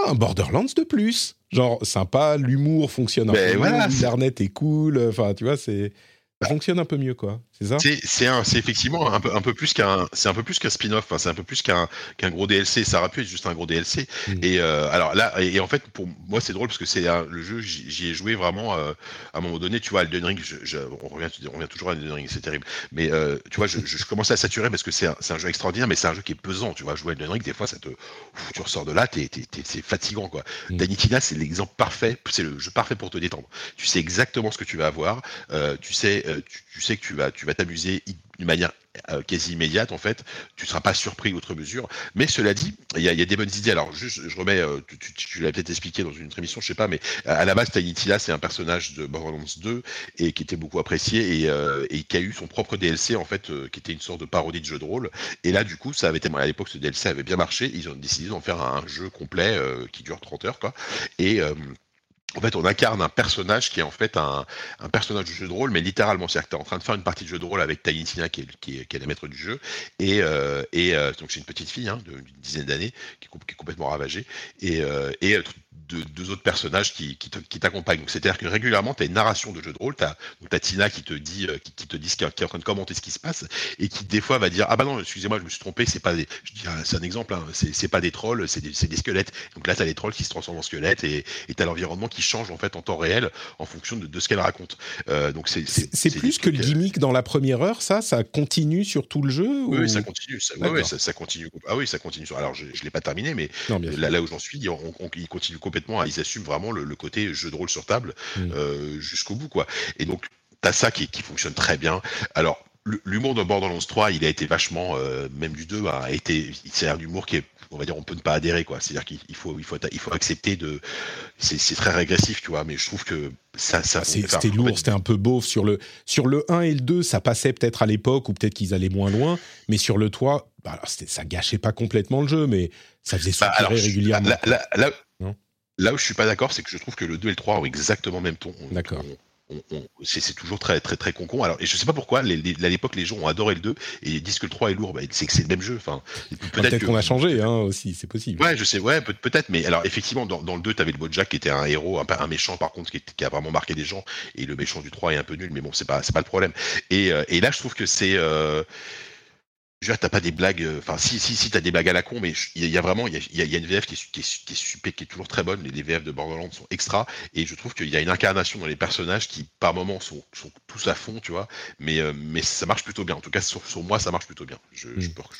un Borderlands de plus. Genre sympa, l'humour fonctionne un ben peu voilà, l'internet est cool, enfin tu vois, c'est ça fonctionne un peu mieux, quoi. C'est effectivement un peu, un peu plus qu'un c'est un peu plus qu'un spin-off. Enfin, c'est un peu plus qu'un qu'un gros DLC. Ça aurait pu être juste un gros DLC. Mm. Et euh, alors là, et, en fait, pour moi, c'est drôle parce que c'est le jeu. J'y ai joué vraiment euh, à un moment donné. Tu vois, Elden Ring. Je, on revient, on revient toujours à Elden Ring. C'est terrible. Mais euh, tu vois, je, je, commençais à saturer parce que c'est un, un, jeu extraordinaire, mais c'est un jeu qui est pesant. Tu vois, jouer à Elden Ring, des fois, ça te, tu ressors de là, c'est fatigant, quoi. Mm. Danitina, c'est l'exemple parfait. C'est le jeu parfait pour te détendre. Tu sais exactement ce que tu vas avoir. tu sais, tu, tu sais que tu vas, tu vas t'amuser d'une manière euh, quasi immédiate en fait. Tu seras pas surpris outre mesure. Mais cela dit, il y, a des bonnes idées. Alors juste, je remets, euh, tu, l'as peut-être expliqué dans une autre émission, je sais pas, mais à la base, Tiny Tila, c'est un personnage de Borderlands 2 et qui était beaucoup apprécié et, euh, et qui a eu son propre DLC en fait, qui était une sorte de parodie de jeu de rôle. Et là, du coup, ça avait été, à l'époque, ce DLC avait bien marché. Ils ont décidé d'en faire un jeu complet qui dure 30 heures, quoi. Et en fait, on incarne un personnage qui est en fait un, personnage de jeu de rôle, mais littéralement, c'est-à-dire que tu es en train de faire une partie de jeu de rôle avec Tiny Tina, qui est, qui la maître du jeu, et, euh, et euh, donc c'est une petite fille hein, d'une dizaine d'années, qui, est complètement ravagée, et, euh, et euh, deux, autres personnages qui, qui, t'accompagnent. C'est-à-dire que régulièrement, tu as une narration de jeu de rôle, tu as, Tina qui te dit, euh, qui, te dit ce qui, est en train de commenter ce qui se passe, et qui des fois va dire Ah bah non, excusez-moi, je me suis trompé, c'est pas des. C'est un exemple, hein, c'est pas des trolls, c'est des, des, squelettes. Donc là, tu as les trolls qui se transforment en squelettes, et tu as l'environnement qui change en fait en temps réel en fonction de, de ce qu'elle raconte. Euh, donc c'est plus que le gimmick dans la première heure, ça, ça continue sur tout le jeu Oui, ça continue. Ça, ouais, ça, ça, continue. Ah oui, ça continue. Alors je, je l'ai pas terminé, mais là, là, où j'en suis, on, on, il continue complètement. Ils assument vraiment le, côté jeu de rôle sur table euh, jusqu'au bout, quoi. Et donc, t'as ça qui, qui fonctionne très bien. Alors, l'humour de Borderlands 3, il a été vachement, euh, même du 2, a été, c'est un humour qui est, on va dire, on peut ne pas adhérer, quoi. C'est-à-dire qu'il faut, il faut, il faut accepter de, c'est très régressif, tu vois, mais je trouve que ça, ça. Ah, c'était lourd, c'était un peu beauf sur le, sur le 1 et le 2, ça passait peut-être à l'époque ou peut-être qu'ils allaient moins loin, mais sur le 3, bah, ça gâchait pas complètement le jeu, mais ça faisait bah, soupirer régulièrement. Là, là, là, Là où je suis pas d'accord, c'est que je trouve que le 2 et le 3 ont exactement le même ton. D'accord. c'est toujours très très très concon. Alors et je sais pas pourquoi, les- les- à l'époque les gens ont adoré le 2 et ils disent que le 3 est lourd. Bah, c'est que c'est le même jeu. Enfin, Peut-être qu'on a changé hein, aussi, c'est possible. Ouais, je sais, ouais, peut- peut-être, mais alors effectivement, dans, dans le 2, t'avais le Bojack qui était un héros, un, un méchant par contre, qui, a vraiment marqué des gens, et le méchant du 3 est un peu nul, mais bon, c'est pas, pas le problème. Et, euh, et là, je trouve que c'est. Euh, je veux dire, t'as pas des blagues. euh, Enfin, si, si, si, t'as des blagues à la con, mais il y, a- il y a vraiment, il y y y a une VF qui est, su- qui, est, su- qui est super, qui est toujours très bonne. Les, les VF de Borderlands sont extra, et je trouve qu'il y a une incarnation dans les personnages qui, par moments, sont, sont tous à fond, tu vois. Mais, euh, mais ça marche plutôt bien. En tout cas, sur, sur moi, ça marche plutôt bien. Je,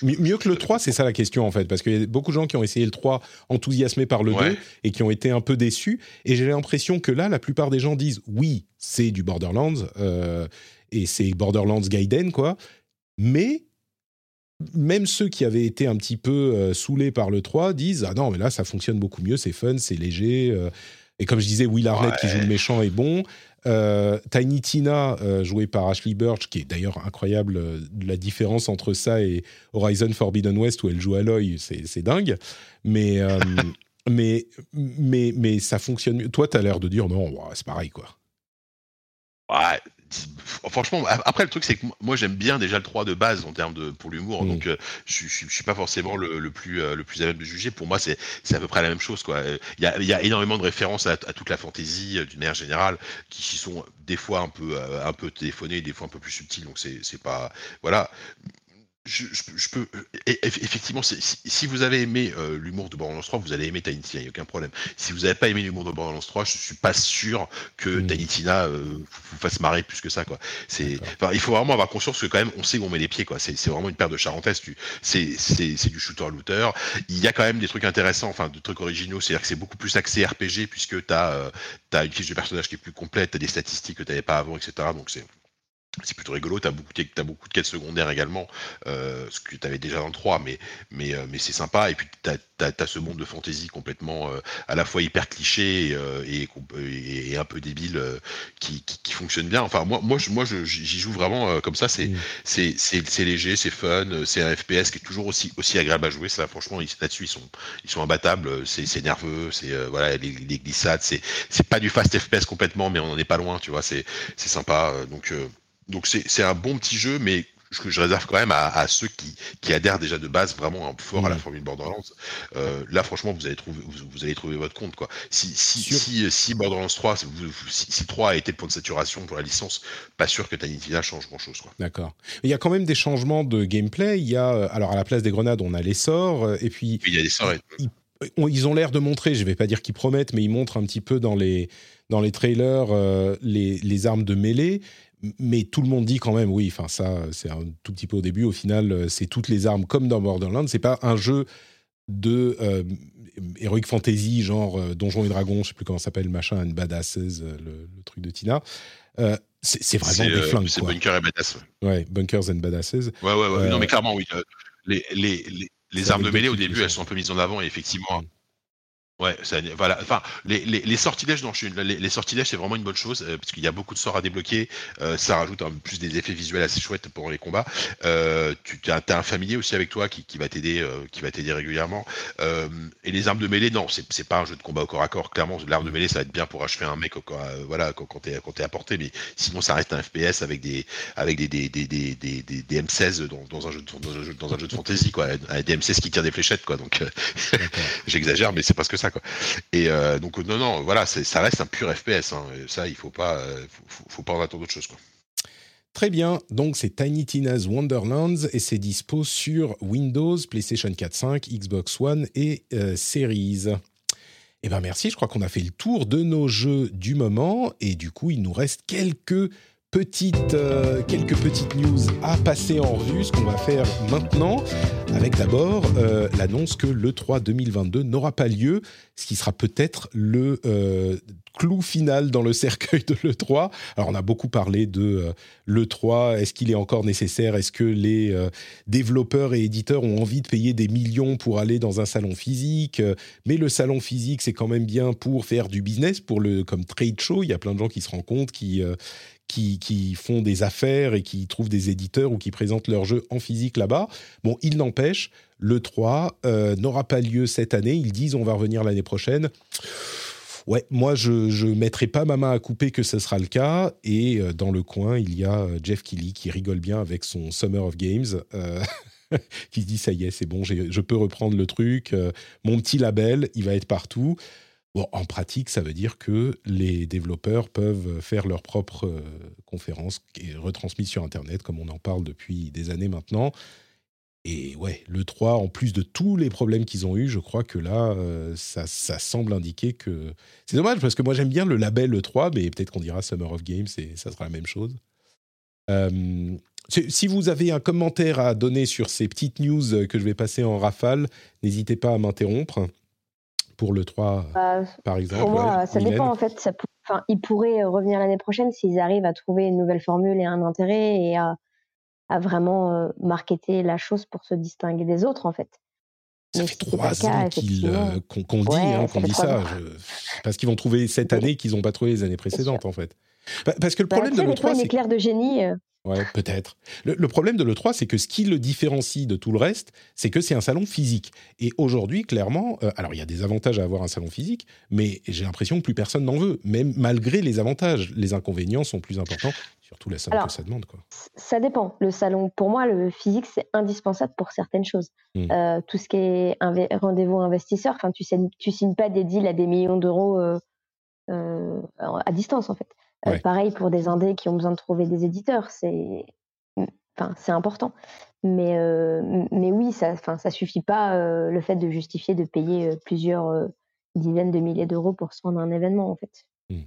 Mieux que le 3, c'est ça la question en fait, parce qu'il y a beaucoup de gens qui ont essayé le 3 enthousiasmés par le Ouais. 2 et qui ont été un peu déçus. Et j'ai l'impression que là, la plupart des gens disent oui, c'est du Borderlands euh, et c'est Borderlands Gaiden quoi. Mais même ceux qui avaient été un petit peu euh, saoulés par le 3 disent ah non mais là ça fonctionne beaucoup mieux, c'est fun, c'est léger. euh. et comme je disais, Will Arnett qui joue le méchant est bon. Euh, Tiny Tina, euh, joué par Ashley Burch, qui est d'ailleurs incroyable, la différence entre ça et Horizon Forbidden West où elle joue Aloy, c'est c'est dingue. Mais, mais, mais, mais ça fonctionne mieux. Toi, tu as l'air de dire non, c'est pareil quoi. Ouais, franchement, après le truc c'est que moi- j'aime bien déjà le 3 de base en termes de pour l'humour, Mm. donc euh, je, suis- je, suis- je suis pas forcément le, le plus euh, le plus à même de juger. Pour moi c'est c'est à peu près la même chose quoi. Il y a, il y a énormément de références à, à toute la fantaisie euh, d'une manière générale qui qui sont des fois un peu un peu téléphonées, des fois un peu plus subtiles, donc c'est c'est pas voilà. Je, je, je peux eff- effectivement si, vous avez aimé euh, l'humour de Borderlands 3 vous allez aimer Tina il n'y a aucun problème. Si vous n'avez pas aimé l'humour de Borderlands 3 je suis pas sûr que Mm. Tina euh, vous fasse marrer plus que ça quoi. C'est enfin, il faut vraiment avoir conscience que quand même on sait où on met les pieds quoi. C'est c'est vraiment une paire de charentaises c'est du shooter looter. Il y a quand même des trucs intéressants enfin des trucs originaux c'est à dire que c'est beaucoup plus axé RPG puisque tu as as une fiche de personnage qui est plus complète tu as des statistiques que tu n'avais pas avant etc donc c'est c'est plutôt rigolo, t'as beaucoup, de- t'as beaucoup de quêtes secondaires également, euh, ce que t'avais déjà dans le 3, mais, mais, euh, mais c'est sympa. Et puis t'as, t'as ce monde de fantasy complètement euh, à la fois hyper cliché et, un peu débile euh, qui, qui, qui fonctionne bien. Enfin, moi, moi, je- moi j'y joue vraiment comme ça. C'est, c'est, léger, c'est fun, c'est un FPS qui est toujours aussi, aussi agréable à jouer. Ça, franchement, là-dessus, ils sont, ils sont imbattables. C'est, nerveux, c'est voilà, les, les glissades, c'est, pas du fast FPS complètement, mais on en est pas loin, tu vois. C'est, sympa. Donc, donc c'est un bon petit jeu, mais que je réserve quand même à, à ceux qui, qui adhèrent déjà de base vraiment fort à la Mhm. formule Borderlands. Euh, là, franchement, vous allez trouver, vous, vous allez trouver votre compte. Quoi. Si, si, Sûr. si, si Borderlands 3, vous- vous- si, si 3 a été le point de saturation pour la licence, pas sûr que Tiny Tina change grand-chose. Quoi. D'accord. Il y a quand même des changements de gameplay. Il y a, euh, alors à la place des grenades, on a les sorts, euh, et puis Il y a des sorts. et- on- ils ont l'air de montrer, je vais pas dire qu'ils promettent, mais ils montrent un petit peu dans les, dans les trailers euh, les, les armes de mêlée. Mais tout le monde dit quand même, oui, enfin ça, c'est un tout petit peu au début. Au final, euh, c'est toutes les armes comme dans Borderlands. C'est pas un jeu de euh, heroic fantasy genre euh, Donjons et Dragons, je sais plus comment ça s'appelle, machin, and badasses, euh, le, le truc de Tina. Euh, c'est vraiment des flingues, c'est. Bunker et Badass. ouais. Bunkers and badasses. Ouais, ouais, ouais. Non, mais clairement, oui. les, les, les, armes de mêlée, au début, elles sont- sont un peu mises en avant, et effectivement. Ouais, ça, voilà. Enfin, les, les, les sortilèges, non, je suis- les, les sortilèges, c'est vraiment une bonne chose euh, parce qu'il y a beaucoup de sorts à débloquer. euh, ça rajoute en plus des effets visuels assez chouettes pour les combats. Euh, tu as, un familier aussi avec toi qui, va t'aider, qui va t'aider régulièrement. Et les armes de mêlée, non, c'est pas un jeu de combat au corps à corps. Clairement, l'arme de mêlée, ça va être bien pour achever un mec, voilà, quand, quand t'es à portée. Mais sinon, ça reste un FPS avec des avec des des, des, des, des, des- des M16 dans, dans un jeu de, dans un jeu dans un jeu de fantasy, quoi, des M16 qui tirent des fléchettes, quoi. Donc j'exagère, mais c'est presque ça, Et euh, donc non, non, voilà, ça reste un pur FPS. Hein. Ça, il faut pas, euh, faut, pas en attendre autre chose, quoi. Très bien, donc c'est Tiny Tina's Wonderlands et c'est dispo sur Windows, PlayStation 4, 5, Xbox One et euh, Series. Eh ben merci, je crois qu'on a fait le tour de nos jeux du moment et du coup il nous reste quelques petites, euh, quelques petites news à passer en revue, ce qu'on va faire maintenant, avec d'abord euh, l'annonce que l'E3 2022 n'aura pas lieu, ce qui sera peut-être le euh, clou final dans le cercueil de l'E3. Alors on a beaucoup parlé de euh, l'E3, est-ce qu'il est encore nécessaire? Est-ce que les développeurs et éditeurs ont envie de payer des millions pour aller dans un salon physique? Mais le salon physique, c'est quand même bien pour faire du business, pour le comme trade show. Il y a plein de gens qui se rencontrent, qui euh, qui, font des affaires et qui trouvent des éditeurs ou qui présentent leurs jeux en physique là-bas. Bon, il n'empêche, le 3 euh, n'aura pas lieu cette année. Ils disent on va revenir l'année prochaine. ouais, moi je ne mettrai pas ma main à couper que ce sera le cas. Et euh, dans le coin, il y a euh, Jeff Keighley qui rigole bien avec son Summer of Games. qui se dit ça y est, c'est bon, je peux reprendre le truc. mon petit label, il va être partout. Bon, en pratique, ça veut dire que les développeurs peuvent faire leurs propres euh, conférences et retransmises sur Internet, comme on en parle depuis des années maintenant. Et ouais, le 3, en plus de tous les problèmes qu'ils ont eus, je crois que là, euh, ça, ça semble indiquer que... C'est dommage, parce que moi j'aime bien le label le 3, mais peut-être qu'on dira Summer of Games et ça sera la même chose. Euh, si vous avez un commentaire à donner sur ces petites news que je vais passer en rafale, n'hésitez pas à m'interrompre. Pour le 3, Bah, par exemple. Pour moi, ouais, ça dépend en fait. Ça, enfin, ils pourraient euh, revenir l'année prochaine s'ils arrivent à trouver une nouvelle formule et un intérêt et à, à vraiment euh, marketer la chose pour se distinguer des autres en fait. Ça Mais fait trois ans euh, qu'on dit, Ouais, hein, ça qu'on fait dit trois ça. ans. je- Parce qu'ils vont trouver cette année qu'ils n'ont pas trouvé les années précédentes, en fait. Pa- Parce que le Bah, problème de sais, des fois, l'E3, une c'est éclair de génie. Ouais, peut-être. Le, le problème de l'E3, c'est que ce qui le différencie de tout le reste, c'est que c'est un salon physique. Et aujourd'hui, clairement, euh, alors il y a des avantages à avoir un salon physique, mais j'ai l'impression que plus personne n'en veut, même malgré les avantages. Les inconvénients sont plus importants, surtout la somme Alors, que ça demande. Quoi. Ça dépend. Le salon, pour moi, le physique, c'est indispensable pour certaines choses. Mm. Euh, tout ce qui est rendez-vous investisseur, tu signes, tu signes pas des deals à des millions d'euros euh, à distance, en fait. Euh, pareil pour des indés qui ont besoin de trouver des éditeurs, c'est, enfin, c'est important. Mais, euh, mais oui, ça, enfin, ça suffit pas euh, le fait de justifier de payer plusieurs dizaines de milliers d'euros pour se rendre à un événement, en fait. Mm.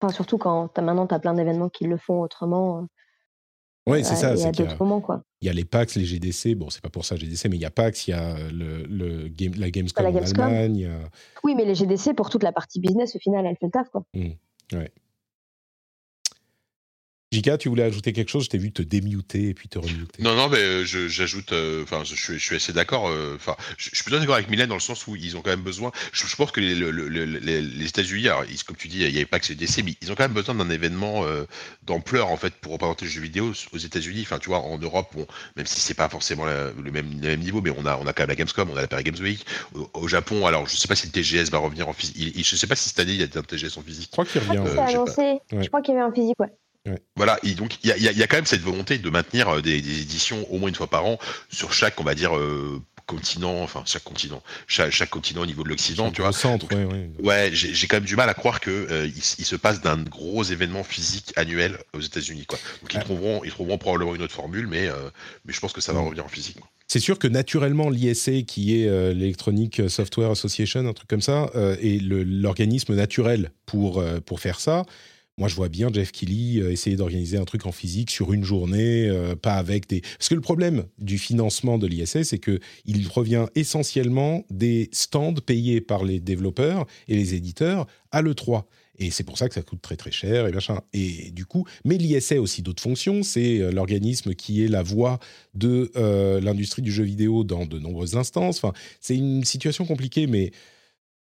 Enfin, surtout quand as, maintenant tu as plein d'événements qui le font autrement. Oui, c'est ça. qu'il y a- d'autres moments, quoi. Il y a les PAX, les GDC. Bon, c'est pas pour ça GDC, mais il y a PAX, il y a le, le game, la Gamescom La en Gamescom. Allemagne. il y a- Oui, mais les GDC, pour toute la partie business, au final, elle fait le taf, quoi. Ouais. Jika, tu voulais ajouter quelque chose? Je t'ai vu te démuter et puis te remuter. Non, non, mais euh, j'ajoute, euh, enfin, je, suis- je suis assez d'accord. euh, Enfin, je, je suis plutôt d'accord avec Mylène dans le sens où ils ont quand même besoin. Je, je pense que les, le- le- le- les, les États-Unis, comme tu dis, il n'y avait pas que ces décès, mais ils ont quand même besoin d'un événement euh, d'ampleur en fait pour représenter le jeu vidéo aux États-Unis. Enfin, tu vois, en Europe, même si c'est pas forcément la- le même, le même niveau, mais on a, on a quand même la Gamescom, on a la Paris Games Week. Au, au Japon, alors, je sais pas si le TGS va revenir en physique. Je sais pas si cette année il y a un TGS en physique. Je crois qu'il Je crois revient. Euh. Ouais. Je crois qu'il y avait un physique, ouais. Voilà, et donc il y a, y y quand même cette volonté de maintenir euh, des, des éditions au moins une fois par an sur chaque, on va dire, euh, continent, enfin chaque continent, chaque, chaque continent au niveau de l'Occident, tu vois. Au centre, ouais, ouais. Ouais, j'ai quand même du mal à croire que euh, il, se passe d'un gros événement physique annuel aux États-Unis, quoi. Donc ils trouveront, ils trouveront probablement une autre formule, mais euh, mais je pense que ça va revenir en physique. quoi. C'est sûr que naturellement, l'ISA, qui est euh, l'Electronic Software Association, un truc comme ça, euh, est l'organisme naturel pour, euh, pour faire ça. Moi, je vois bien Jeff Keighley euh, essayer d'organiser un truc en physique sur une journée, euh, pas avec des... Parce que le problème du financement de l'ISA, c'est que il provient essentiellement des stands payés par les développeurs et les éditeurs à l'E3. Et c'est pour ça que ça coûte très très cher et machin. Et du coup, mais l'ISA a aussi d'autres fonctions. C'est euh, l'organisme qui est la voix de l'industrie du jeu vidéo dans de nombreuses instances. Enfin, c'est une situation compliquée, mais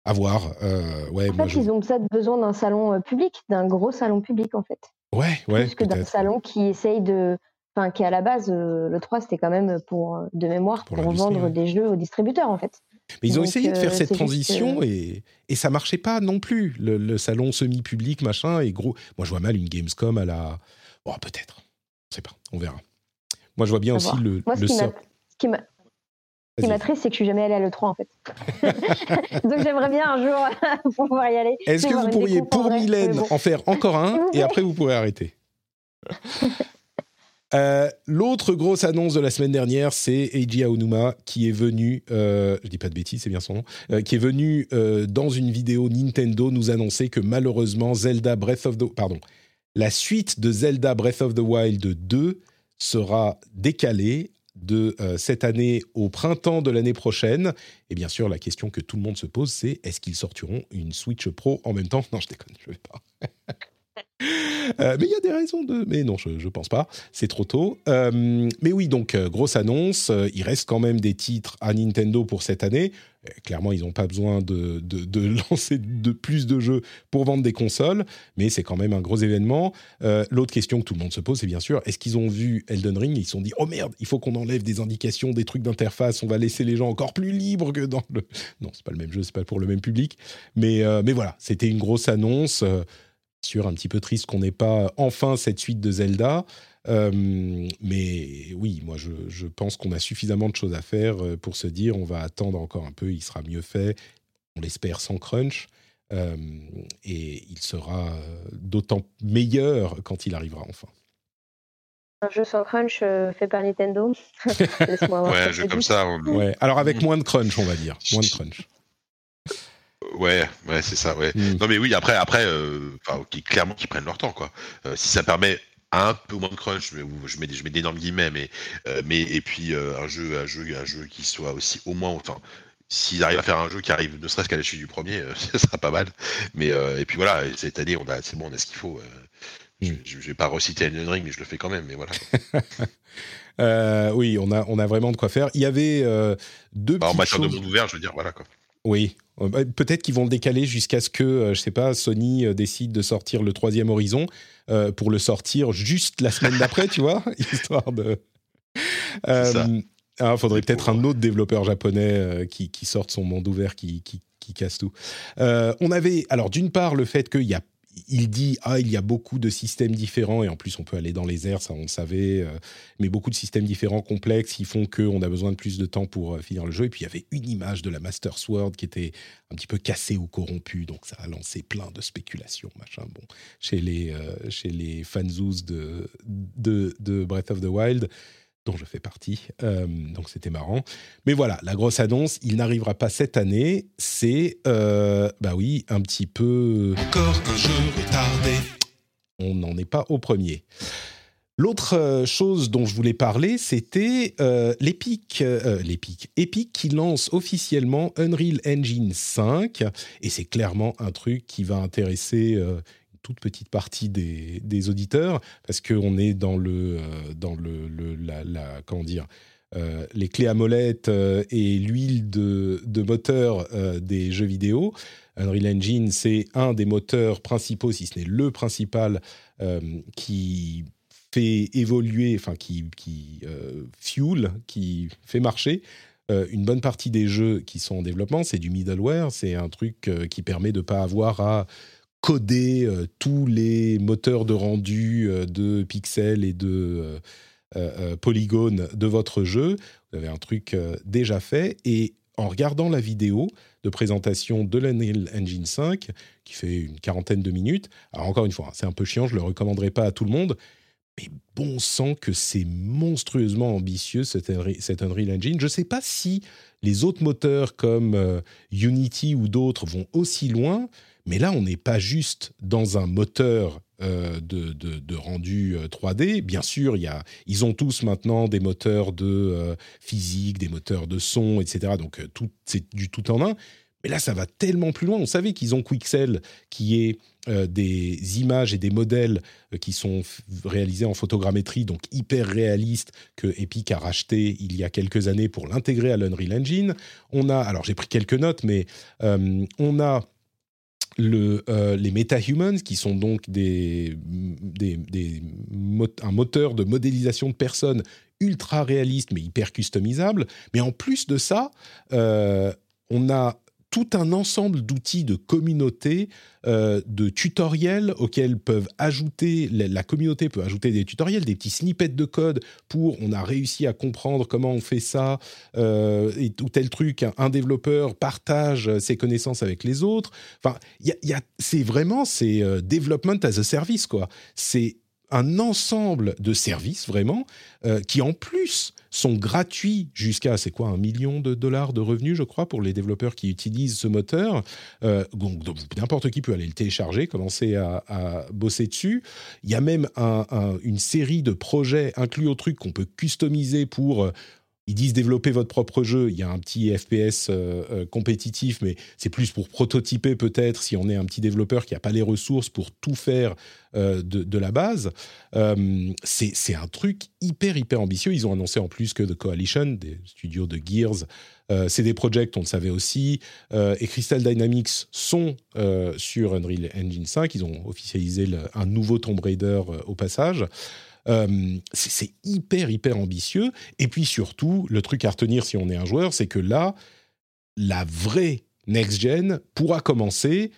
à voir. Euh, ouais, En moi, fait, je... ils ont peut-être besoin d'un salon euh, public, d'un gros salon public, en fait. ouais, ouais, plus que d'un salon qui essaye de. Enfin, qui à la base, euh, le 3, c'était quand même pour, euh, de mémoire, Pour vendre ouais. des jeux aux distributeurs, en fait. Mais ils ont essayé de faire cette transition et, et ça marchait pas non plus. Le, le salon semi-public, machin, et gros. Moi, je vois mal une Gamescom à la. Oh, peut-être. Je sais pas, on verra. Moi, je vois bien À aussi voir. le, Moi, ce le qui qui m'attriste, c'est que je suis jamais allée à l'E3, en fait. Donc, j'aimerais bien un jour pouvoir y aller. Est-ce que vous pourriez, en pour vrai, Mylène, bon. en faire encore un et après vous pourrez arrêter Euh, L'autre grosse annonce de la semaine dernière, c'est Eiji Aonuma qui est venu, euh, je dis pas de bêtises, c'est bien son nom, euh, qui est venu euh, dans une vidéo Nintendo nous annoncer que malheureusement Zelda Breath of the, pardon, la suite de Zelda Breath of the Wild 2 sera décalée de euh, cette année au printemps de l'année prochaine. Et bien sûr, la question que tout le monde se pose, c'est est-ce qu'ils sortiront une Switch Pro en même temps? Non, je déconne, je vais pas. Euh, mais il y a des raisons de. Mais non, je, je pense pas. C'est trop tôt. Euh, mais oui, donc grosse annonce. Il reste quand même des titres à Nintendo pour cette année. Euh, Clairement, ils n'ont pas besoin de, de, lancer de plus de jeux pour vendre des consoles, mais c'est quand même un gros événement. Euh, L'autre question que tout le monde se pose, c'est bien sûr, est-ce qu'ils ont vu Elden Ring et ils se sont dit, oh merde, il faut qu'on enlève des indications, des trucs d'interface, on va laisser les gens encore plus libres que dans le... Non, c'est pas le même jeu, c'est pas pour le même public. Mais, euh, mais voilà, c'était une grosse annonce. Euh, sûr, un petit peu triste qu'on n'ait pas enfin cette suite de Zelda. Euh, mais oui, moi je, je pense qu'on a suffisamment de choses à faire euh, pour se dire on va attendre encore un peu, il sera mieux fait, on l'espère sans crunch, euh, et il sera d'autant meilleur quand il arrivera enfin. Un jeu sans crunch euh, fait par Nintendo. Laisse-moi voir Ouais, un jeu comme ça. on- Ouais, alors avec moins de crunch, on va dire, moins de crunch. Ouais, ouais, c'est ça, ouais. Mm. Non, mais oui, après, après, euh, enfin, clairement qu'ils prennent leur temps, quoi. Euh, si ça permet un peu moins de crunch, mais, je mets, je mets d'énormes guillemets, mais, euh, mais et puis euh, un jeu, un jeu, un jeu qui soit aussi au moins, enfin, s'ils arrivent à faire un jeu qui arrive ne serait-ce qu'à la chute du premier, euh, ça sera pas mal. Mais et puis voilà, et cette année, on a, c'est bon, on a ce qu'il faut. je, Mm. je, je vais pas reciter Elden Ring, mais je le fais quand même. Mais voilà. Oui, on a, on a vraiment de quoi faire. Il y avait deux Bah, en matière de monde ouvert, je veux dire, voilà quoi. Oui, peut-être qu'ils vont le décaler jusqu'à ce que, euh, je sais pas, Sony euh, décide de sortir le troisième Horizon euh, pour le sortir juste la semaine d'après, tu vois, histoire de. Euh, ah, faudrait peut-être un autre développeur japonais euh, qui, qui sorte son monde ouvert, qui, qui, qui casse tout. Euh, on avait, alors d'une part, le fait qu'il y a il dit ah il y a beaucoup de systèmes différents et en plus on peut aller dans les airs ça on le savait euh, mais beaucoup de systèmes différents complexes qui font qu'on a besoin de plus de temps pour euh, finir le jeu. Et puis il y avait une image de la Master Sword qui était un petit peu cassée ou corrompue donc ça a lancé plein de spéculations machin bon chez les euh, chez les fanzous de, de de Breath of the Wild dont je fais partie. Euh, donc c'était marrant. Mais voilà, la grosse annonce, il n'arrivera pas cette année. C'est, euh, bah oui, un petit peu. Encore un jeu retardé. On n'en est pas au premier. L'autre euh, chose dont je voulais parler, c'était euh, l'Epic, euh, l'Epic, Epic qui lance officiellement Unreal Engine 5, et c'est clairement un truc qui va intéresser euh, toute petite partie des, auditeurs, parce qu'on est dans le, euh, dans le, la, comment dire, euh, les clés à molette euh, et l'huile de, moteur des jeux vidéo. Unreal Engine, c'est un des moteurs principaux, si ce n'est le principal, qui fait évoluer, enfin qui, qui fuel, qui fait marcher une bonne partie des jeux qui sont en développement. C'est du middleware, c'est un truc qui permet de ne pas avoir à coder euh, tous les moteurs de rendu euh, de pixels et de euh, polygones de votre jeu. Vous avez un truc déjà fait et en regardant la vidéo de présentation de l'Unreal Engine 5, qui fait une quarantaine de minutes, alors encore une fois, hein, c'est un peu chiant, je ne le recommanderais pas à tout le monde, mais bon sang que c'est monstrueusement ambitieux cet Unreal, cet Unreal Engine. Je ne sais pas si les autres moteurs comme Unity ou d'autres vont aussi loin, mais là on n'est pas juste dans un moteur euh, de, rendu euh, 3D. Bien sûr, ils ont tous maintenant des moteurs de euh, physique, des moteurs de son, etc. Donc euh, tout, c'est du tout en un. Mais là, ça va tellement plus loin. On savait qu'ils ont Quixel, qui est euh, des images et des modèles euh, qui sont réalisés en photogrammétrie, donc hyper réalistes, que Epic a racheté il y a quelques années pour l'intégrer à l'Unreal Engine. On a, alors j'ai pris quelques notes, mais euh, on a le, euh, les qui sont donc un moteur de modélisation de personnes ultra réaliste, mais hyper customisable. Mais en plus de ça, euh, on a tout un ensemble d'outils de communauté, euh, de tutoriels auxquels peuvent ajouter, la, communauté peut ajouter des tutoriels, des petits snippets de code pour on a réussi à comprendre comment on fait ça, euh, et, ou tel truc, un, développeur partage ses connaissances avec les autres. Enfin, y a, c'est vraiment, c'est euh, development as a service, quoi. C'est un ensemble de services, vraiment, euh, qui en plus sont gratuits jusqu'à, c'est quoi, un million de dollars de revenus, je crois, pour les développeurs qui utilisent ce moteur. Euh, donc, n'importe qui peut aller le télécharger, commencer à, bosser dessus. Il y a même un- un- une série de projets inclus au truc qu'on peut customiser pour... euh, ils disent développer votre propre jeu. Il y a un petit FPS euh, euh, compétitif, mais c'est plus pour prototyper peut-être si on est un petit développeur qui n'a pas les ressources pour tout faire de, de, la base. c'est un truc hyper, hyper ambitieux. Ils ont annoncé en plus que The Coalition, des studios de Gears, CD Projekt, on le savait aussi, et Crystal Dynamics sont sur Unreal Engine 5. Ils ont officialisé un nouveau Tomb Raider au passage. Euh, c'est hyper, hyper ambitieux. Et puis surtout, le truc à retenir si on est un joueur, c'est que là, la vraie next-gen pourra commencer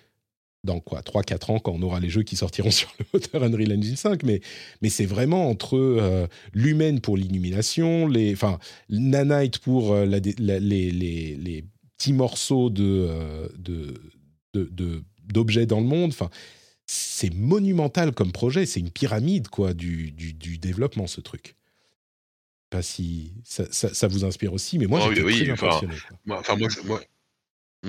dans quoi 3-4 ans quand on aura les jeux qui sortiront sur le moteur Unreal Engine 5 mais, mais c'est vraiment entre euh, l'humaine pour l'illumination enfin nanite pour euh, les, les, les, petits morceaux de, de, d'objets dans le monde enfin c'est monumental comme projet, c'est une pyramide quoi du, du, développement ce truc. Pas si ça, ça, vous inspire aussi, mais moi oh j'étais très impressionné. Enfin, moi, moi, moi,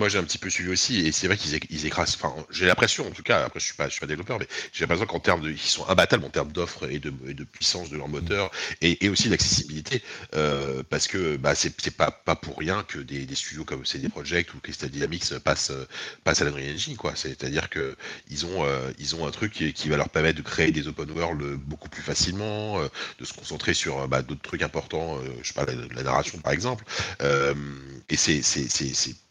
j'ai un petit peu suivi aussi, et c'est vrai qu'ils ils écrasent. Enfin, j'ai l'impression, en tout cas, après, je suis pas, je suis pas développeur, mais j'ai l'impression qu'en termes de, ils sont imbattables en termes d'offres et de, de, puissance de leur moteur, et, et aussi d'accessibilité, euh, parce que bah, c'est, c'est pas, pas pour rien que des, des studios comme CD Projekt ou Crystal Dynamics passent, passent à l'Unreal Engine, quoi. C'est-à-dire que ils ont, euh, ils ont un truc qui, qui, va leur permettre de créer des open world beaucoup plus facilement, euh, de se concentrer sur bah, d'autres trucs importants, euh, je sais pas, la, la narration par exemple, et c'est,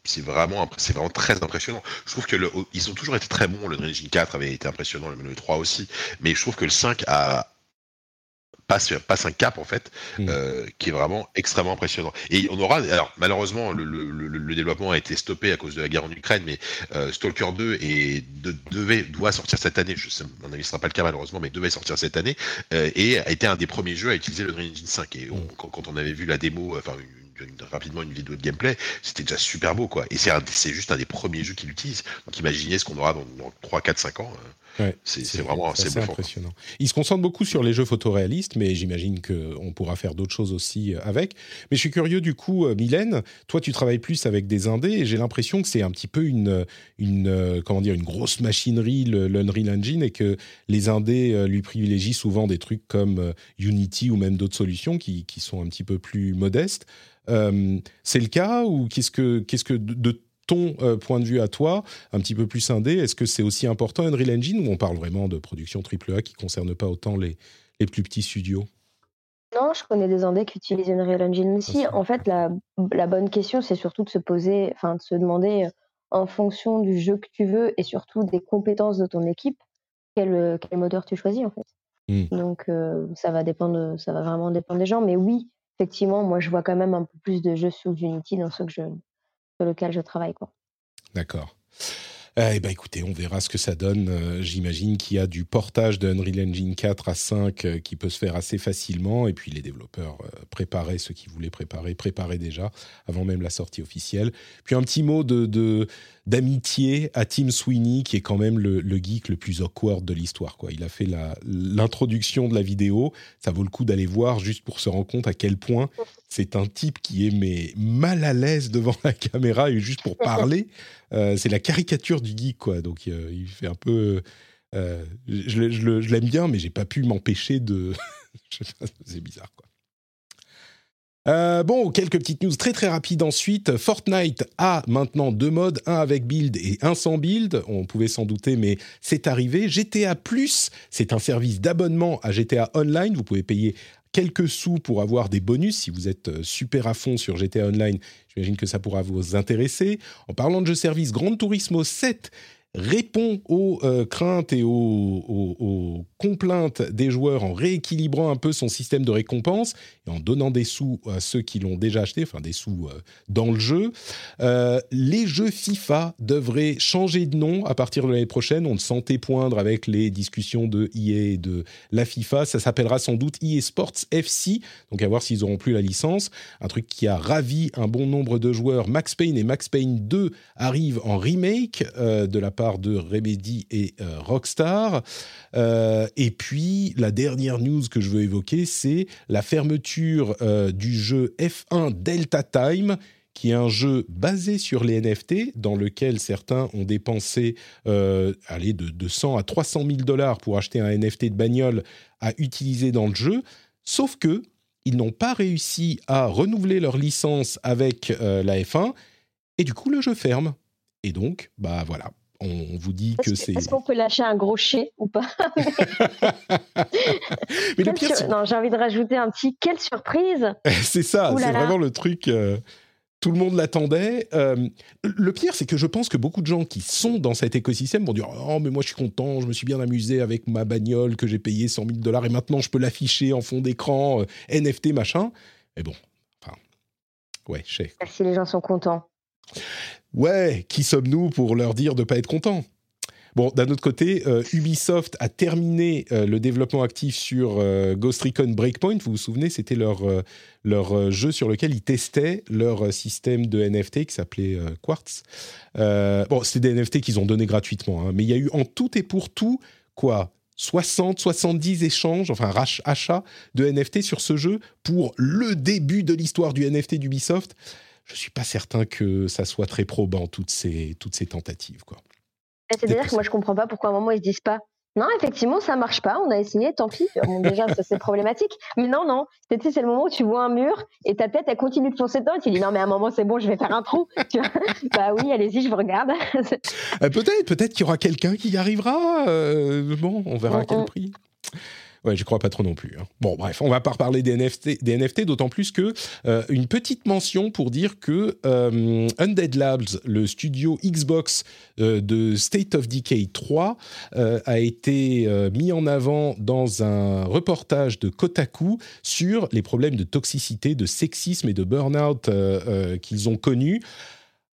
c'est, vraiment, c'est vraiment très impressionnant. Je trouve que le, ils ont toujours été très bons. Le Engine 4 avait été impressionnant, le 3 aussi. Mais je trouve que le 5 a, passe, passe un cap en fait mm. euh, qui est vraiment extrêmement impressionnant. Et on aura, alors malheureusement le, le, le, développement a été stoppé à cause de la guerre en Ukraine, mais euh, Stalker 2 et de, devait doit sortir cette année. Je sais, mon avis, ce sera pas le cas malheureusement, mais devait sortir cette année euh, et a été un des premiers jeux à utiliser le Engine 5. Et quand, quand, on avait vu la démo, enfin rapidement une vidéo de gameplay, c'était déjà super beau quoi. Et c'est juste un des premiers jeux qu'il utilise. Donc imaginez ce qu'on aura dans, 3, 4, 5 ans. Euh, c'est vraiment assez impressionnant. Il se concentre beaucoup sur les jeux photoréalistes, mais j'imagine qu'on pourra faire d'autres choses aussi euh, avec. Mais je suis curieux du coup, euh, Mylène, toi tu travailles plus avec des indés et j'ai l'impression que c'est un petit peu une, une, comment dire, une grosse machinerie, l'Unreal Engine, et que les indés lui privilégient souvent des trucs comme Unity ou même d'autres solutions qui, qui, sont un petit peu plus modestes. Euh, c'est le cas ou qu'est-ce que, qu'est-ce que de, ton euh, point de vue à toi, un petit peu plus indé, est-ce que c'est aussi important Unreal Engine ou on parle vraiment de production AAA qui ne concerne pas autant les, les plus petits studios? Non, je connais des indés qui utilisent Unreal Engine aussi. En fait, la, la bonne question, c'est surtout de se poser, enfin, de se demander euh, en fonction du jeu que tu veux et surtout des compétences de ton équipe, quel, quel moteur tu choisis en fait. Hmm. Donc, ça va dépendre, ça va vraiment dépendre des gens. Mais oui, effectivement, moi, je vois quand même un peu plus de jeux sous Unity dans ceux que je, sur lequel je travaille. D'accord. Eh ben, écoutez, on verra ce que ça donne. Euh, j'imagine qu'il y a du portage de Unreal Engine 4 à 5 euh, qui peut se faire assez facilement. Et puis les développeurs euh, préparaient ceux qui voulaient préparer, préparaient déjà avant même la sortie officielle. Puis un petit mot de, d'amitié à Tim Sweeney, qui est quand même le, geek le plus awkward de l'histoire. Quoi. Il a fait l'introduction de la vidéo. Ça vaut le coup d'aller voir juste pour se rendre compte à quel point c'est un type qui est mais, mal à l'aise devant la caméra et juste pour parler. Euh, c'est la caricature du geek, quoi. Donc euh, il fait un peu. Euh, je, je l'aime bien, mais j'ai pas pu m'empêcher de. c'est bizarre, quoi. Euh, bon, quelques petites news très très rapides ensuite. Fortnite a maintenant deux modes, un avec build et un sans build. On pouvait s'en douter, mais c'est arrivé. GTA Plus, c'est un service d'abonnement à GTA Online. Vous pouvez payer quelques sous pour avoir des bonus si vous êtes euh, super à fond sur GTA Online. J'imagine que ça pourra vous intéresser. En parlant de jeux service, Grand Turismo 7 répond aux euh, craintes et aux, complaintes des joueurs en rééquilibrant un peu son système de récompense et en donnant des sous à ceux qui l'ont déjà acheté, enfin des sous euh, dans le jeu. Euh, les jeux FIFA devraient changer de nom à partir de l'année prochaine. On le sentait poindre avec les discussions de EA et de la FIFA. Ça s'appellera sans doute EA Sports FC, donc à voir s'ils auront plus la licence. Un truc qui a ravi un bon nombre de joueurs. Max Payne et Max Payne 2 arrivent en remake de la part de Remedy et euh, Rockstar. Euh, et puis, la dernière news que je veux évoquer, c'est la fermeture euh, du jeu F1 Delta Time qui est un jeu basé sur les NFT, dans lequel certains ont dépensé allez, de, de 100 à 300 000 dollars pour acheter un NFT de bagnole à utiliser dans le jeu, sauf que ils n'ont pas réussi à renouveler leur licence avec la F1, et du coup le jeu ferme. Et donc, bah voilà, on, vous dit que c'est. Est-ce qu'on peut lâcher un gros chai ou pas Mais le pire, non, j'ai envie de rajouter un petit. Quelle surprise C'est ça, c'est vraiment le truc. Euh, tout le monde l'attendait. Euh, le pire, c'est que je pense que beaucoup de gens qui sont dans cet écosystème vont dire Oh, mais moi je suis content, je me suis bien amusé avec ma bagnole que j'ai payé 100 000 dollars et maintenant je peux l'afficher en fond d'écran, euh, NFT, machin. Mais bon, enfin, ouais, je sais. Si les gens sont contents. Ouais, qui sommes-nous pour leur dire de ne pas être contents? Bon, d'un autre côté, euh, Ubisoft a terminé euh, le développement actif sur euh, Ghost Recon Breakpoint. Vous vous souvenez, c'était leur, leur jeu sur lequel ils testaient leur système de NFT qui s'appelait Quartz. bon, c'est des NFT qu'ils ont donnés gratuitement, hein, mais il y a eu en tout et pour tout, quoi 60, 70 échanges, enfin achats de NFT sur ce jeu pour le début de l'histoire du NFT d'Ubisoft. Je ne suis pas certain que ça soit très probant, toutes ces, toutes ces tentatives. Quoi. C'est-à-dire que moi, je comprends pas pourquoi à un moment, ils se disent pas non, effectivement, ça marche pas. On a essayé, tant pis. Bon, déjà, c'est problématique. Mais non, non. C'est le moment où tu vois un mur et ta tête, elle continue de foncer dedans. Et tu dis non, mais à un moment, c'est bon, je vais faire un trou. bah oui, allez-y, je vous regarde. Euh, peut-être, peut-être qu'il y aura quelqu'un qui y arrivera. Euh, bon, on verra à quel prix. Ouais, je crois pas trop non plus. Hein. Bon, bref, on va pas reparler des NFT, d'autant plus que euh, une petite mention pour dire que euh, Undead Labs, le studio Xbox euh, de State of Decay 3, a été mis en avant dans un reportage de Kotaku sur les problèmes de toxicité, de sexisme et de burn-out qu'ils ont connus.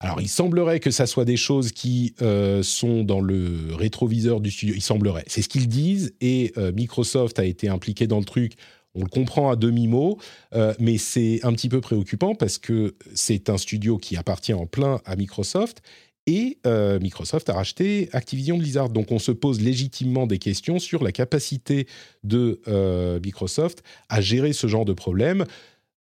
Alors, il semblerait que ça soit des choses qui euh, sont dans le rétroviseur du studio. Il semblerait. C'est ce qu'ils disent. Et euh, Microsoft a été impliqué dans le truc. On le comprend à demi-mot, euh, mais c'est un petit peu préoccupant parce que c'est un studio qui appartient en plein à Microsoft. Et Microsoft a racheté Activision Blizzard. Donc on se pose légitimement des questions sur la capacité de Microsoft à gérer ce genre de problème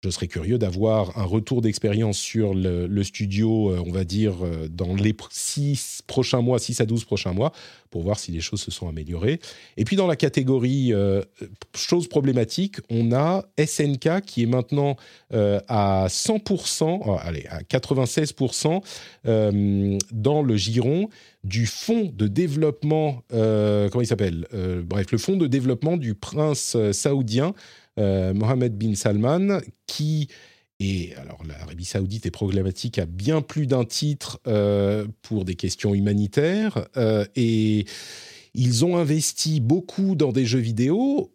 je serais curieux d'avoir un retour d'expérience sur le, studio, euh, on va dire, euh, dans les 6 prochains mois, 6 à 12 prochains mois, pour voir si les choses se sont améliorées. Et puis dans la catégorie euh, choses problématiques, on a SNK qui est maintenant à 100%, allez, à 96% dans le giron du fonds de développement, comment il s'appelle Bref, le fonds de développement du prince saoudien euh, Mohamed bin Salman, qui est, alors l'Arabie saoudite est problématique à bien plus d'un titre euh, pour des questions humanitaires, euh, et ils ont investi beaucoup dans des jeux vidéo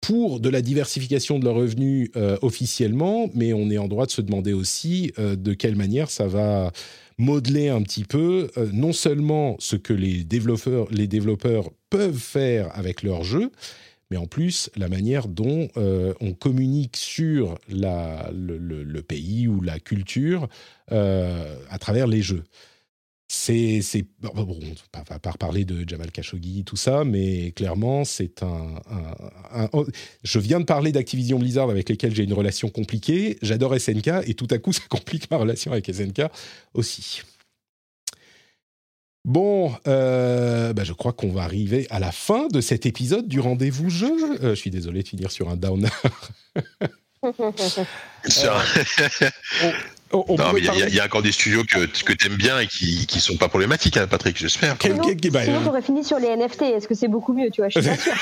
pour de la diversification de leurs revenus officiellement, mais on est en droit de se demander aussi de quelle manière ça va modeler un petit peu non seulement ce que les développeurs, les développeurs peuvent faire avec leurs jeux, mais en plus la manière dont euh, on communique sur le, pays ou la culture euh, à travers les jeux. C'est, bon, pas, pas, pas reparler de Jamal Khashoggi, tout ça, mais clairement, c'est un, Je viens de parler d'Activision Blizzard avec lesquels j'ai une relation compliquée. J'adore SNK et tout à coup, ça complique ma relation avec SNK aussi. Bon, euh, bah, je crois qu'on va arriver à la fin de cet épisode du rendez-vous jeu. Euh, je suis désolé de finir sur un downer. mais il y, a encore des studios que, que tu aimes bien et qui, qui sont pas problématiques, hein, Patrick, j'espère. Sinon, bah, sinon fini sur les NFT. Est-ce que c'est beaucoup mieux, tu vois? Je suis pas sûr.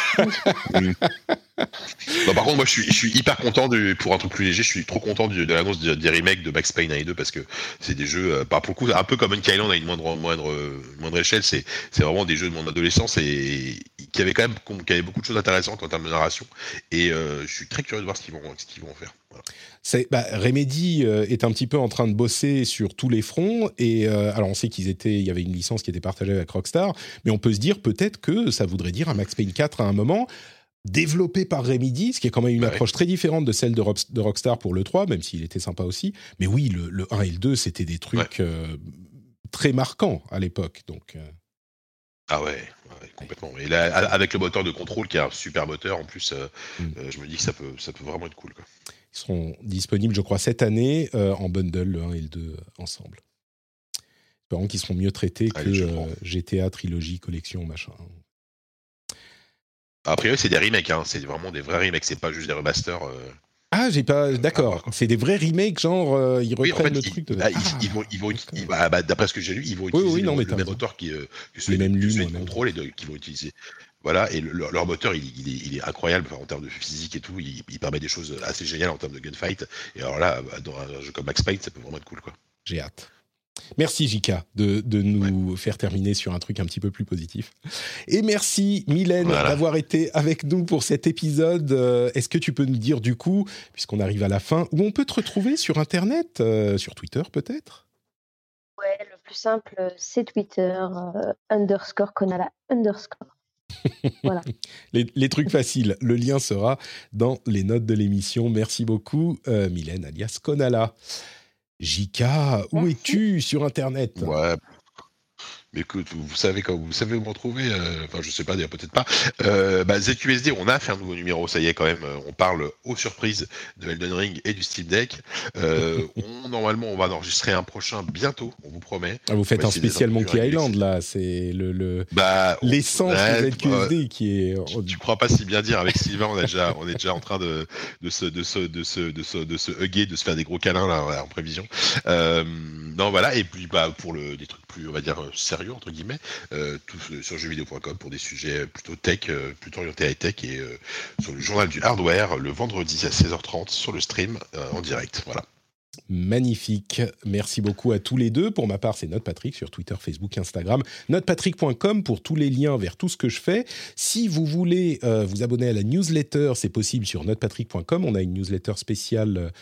par contre, moi, je suis, je suis hyper content, de, pour un truc plus léger, je suis trop content de, l'annonce des remakes de Max Payne 1 et 2 parce que c'est des jeux, euh, pas pour le coup, un peu comme Monkey Island à une moindre, moindre, moindre échelle. C'est vraiment des jeux de mon adolescence et qui avaient quand même qui avaient beaucoup de choses intéressantes en termes de narration. Et euh, je suis très curieux de voir ce qu'ils vont, ce qu'ils vont en faire. Voilà. Bah, Remedy euh, est un petit peu en train de bosser sur tous les fronts et euh, alors on sait qu'ils étaient, il y avait une licence qui était partagée avec Rockstar, mais on peut se dire peut-être que ça voudrait dire un Max Payne 4 à un moment développé par Remedy, ce qui est quand même une approche très différente de celle de, Rockstar pour le 3, même s'il était sympa aussi. Mais oui, le, 1 et le 2, c'était des trucs euh, très marquants à l'époque. Donc, Ah ouais, complètement. Et là, avec le moteur de contrôle qui est un super moteur, en plus, mm. je me dis que ça peut, ça peut vraiment être cool. Quoi seront disponibles, je crois, cette année euh, en bundle, le 1 et le 2 ensemble. Espérons qu'ils seront mieux traités que euh, GTA, trilogie, collection, machin. Après, c'est des remakes, hein. c'est vraiment des vrais remakes, c'est pas juste des remasters. Euh. Ah, j'ai pas. D'accord. C'est des vrais remakes, genre euh, ils Oui, en reprennent fait, le ils, truc de. bah, Ah, ils vont, ils vont, ils- bah, bah, d'après ce que j'ai lu, ils vont Oui, utiliser oui, non, le, le même qui, euh, que Les celui, que ouais, de contrôle et qu'ils vont utiliser. Voilà, et le- leur, moteur, il, il est, il est incroyable en termes de physique et tout. Il, il permet des choses assez géniales en termes de gunfight. Et alors là, dans un jeu comme Max Payne, ça peut vraiment être cool, quoi. J'ai hâte. Merci Jika de, de nous faire terminer sur un truc un petit peu plus positif. Et merci Mylène Voilà. d'avoir été avec nous pour cet épisode. Euh, Est-ce que tu peux nous dire du coup, puisqu'on arrive à la fin, où on peut te retrouver sur Internet, euh, sur Twitter peut-être? Ouais, le plus simple, euh, c'est Twitter, euh, underscore Konala, underscore. Voilà. les, les trucs faciles. Le lien sera dans les notes de l'émission. Merci beaucoup euh, Mylène alias Konala. Jika, où es-tu sur Internet? Ouais. Mais écoute, vous savez quand vous savez où me retrouver, euh, enfin je sais pas, peut-être pas. Euh, bah, ZQSD, on a fait un nouveau numéro, ça y est quand même. euh, On parle aux surprises de Elden Ring et du Steam Deck. On, normalement, on va en enregistrer un prochain bientôt, on vous promet. Ah, Vous faites un spécial Monkey. Island là, c'est le- le, Bah, l'essence ouais, de ZQSD qui est. tu, tu crois pas si bien dire avec Sylvain, on, a déjà, on est déjà en train de, de, se, de, se, de, se, de, se, de se hugger, de se faire des gros câlins là, en prévision. Euh, non, voilà, et puis bah, pour le, des trucs plus, on va dire, euh, entre guillemets, euh, sur jeuxvideo.com pour des sujets plutôt tech, euh, plutôt orientés high-tech, et euh, sur le journal du hardware le vendredi à 16h30 sur le stream en direct. Voilà. Magnifique. Merci beaucoup à tous les deux. Pour ma part, c'est Note Patrick sur Twitter, Facebook, Instagram. Notepatrick.com pour tous les liens vers tout ce que je fais. Si vous voulez vous abonner à la newsletter, c'est possible sur notepatrick.com. On a une newsletter spéciale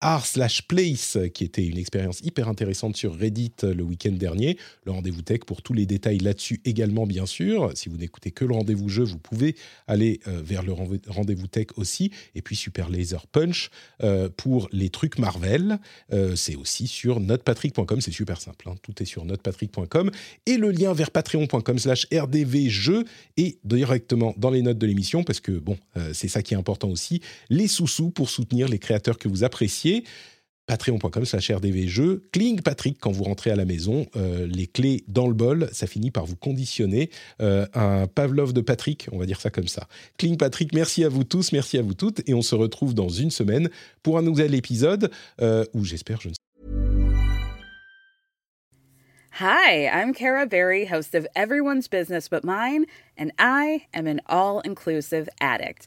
art slash place qui était une expérience hyper intéressante sur Reddit euh, le week-end dernier. Le rendez-vous tech pour tous les détails là-dessus également, bien sûr. Si vous n'écoutez que le rendez-vous jeu, vous pouvez aller euh, vers le rendez-vous tech aussi. Et puis Super Laser Punch euh, pour les trucs Marvel. C'est aussi sur notepatrick.com, c'est super simple, hein. tout est sur notepatrick.com et le lien vers patreon.com slash rdvjeux est directement dans les notes de l'émission parce que bon, c'est ça qui est important aussi, les sous-sous pour soutenir les créateurs que vous appréciez. Patreon.com slash rdvjeux, cling Patrick quand vous rentrez à la maison, euh, les clés dans le bol, ça finit par vous conditionner. Euh, un Pavlov de Patrick, on va dire ça comme ça. Cling Patrick, merci à vous tous, merci à vous toutes, et on se retrouve dans une semaine pour un nouvel épisode euh, où j'espère, je ne Hi, I'm Kara Berry, host of Everyone's Business But Mine, and I am an all inclusive addict.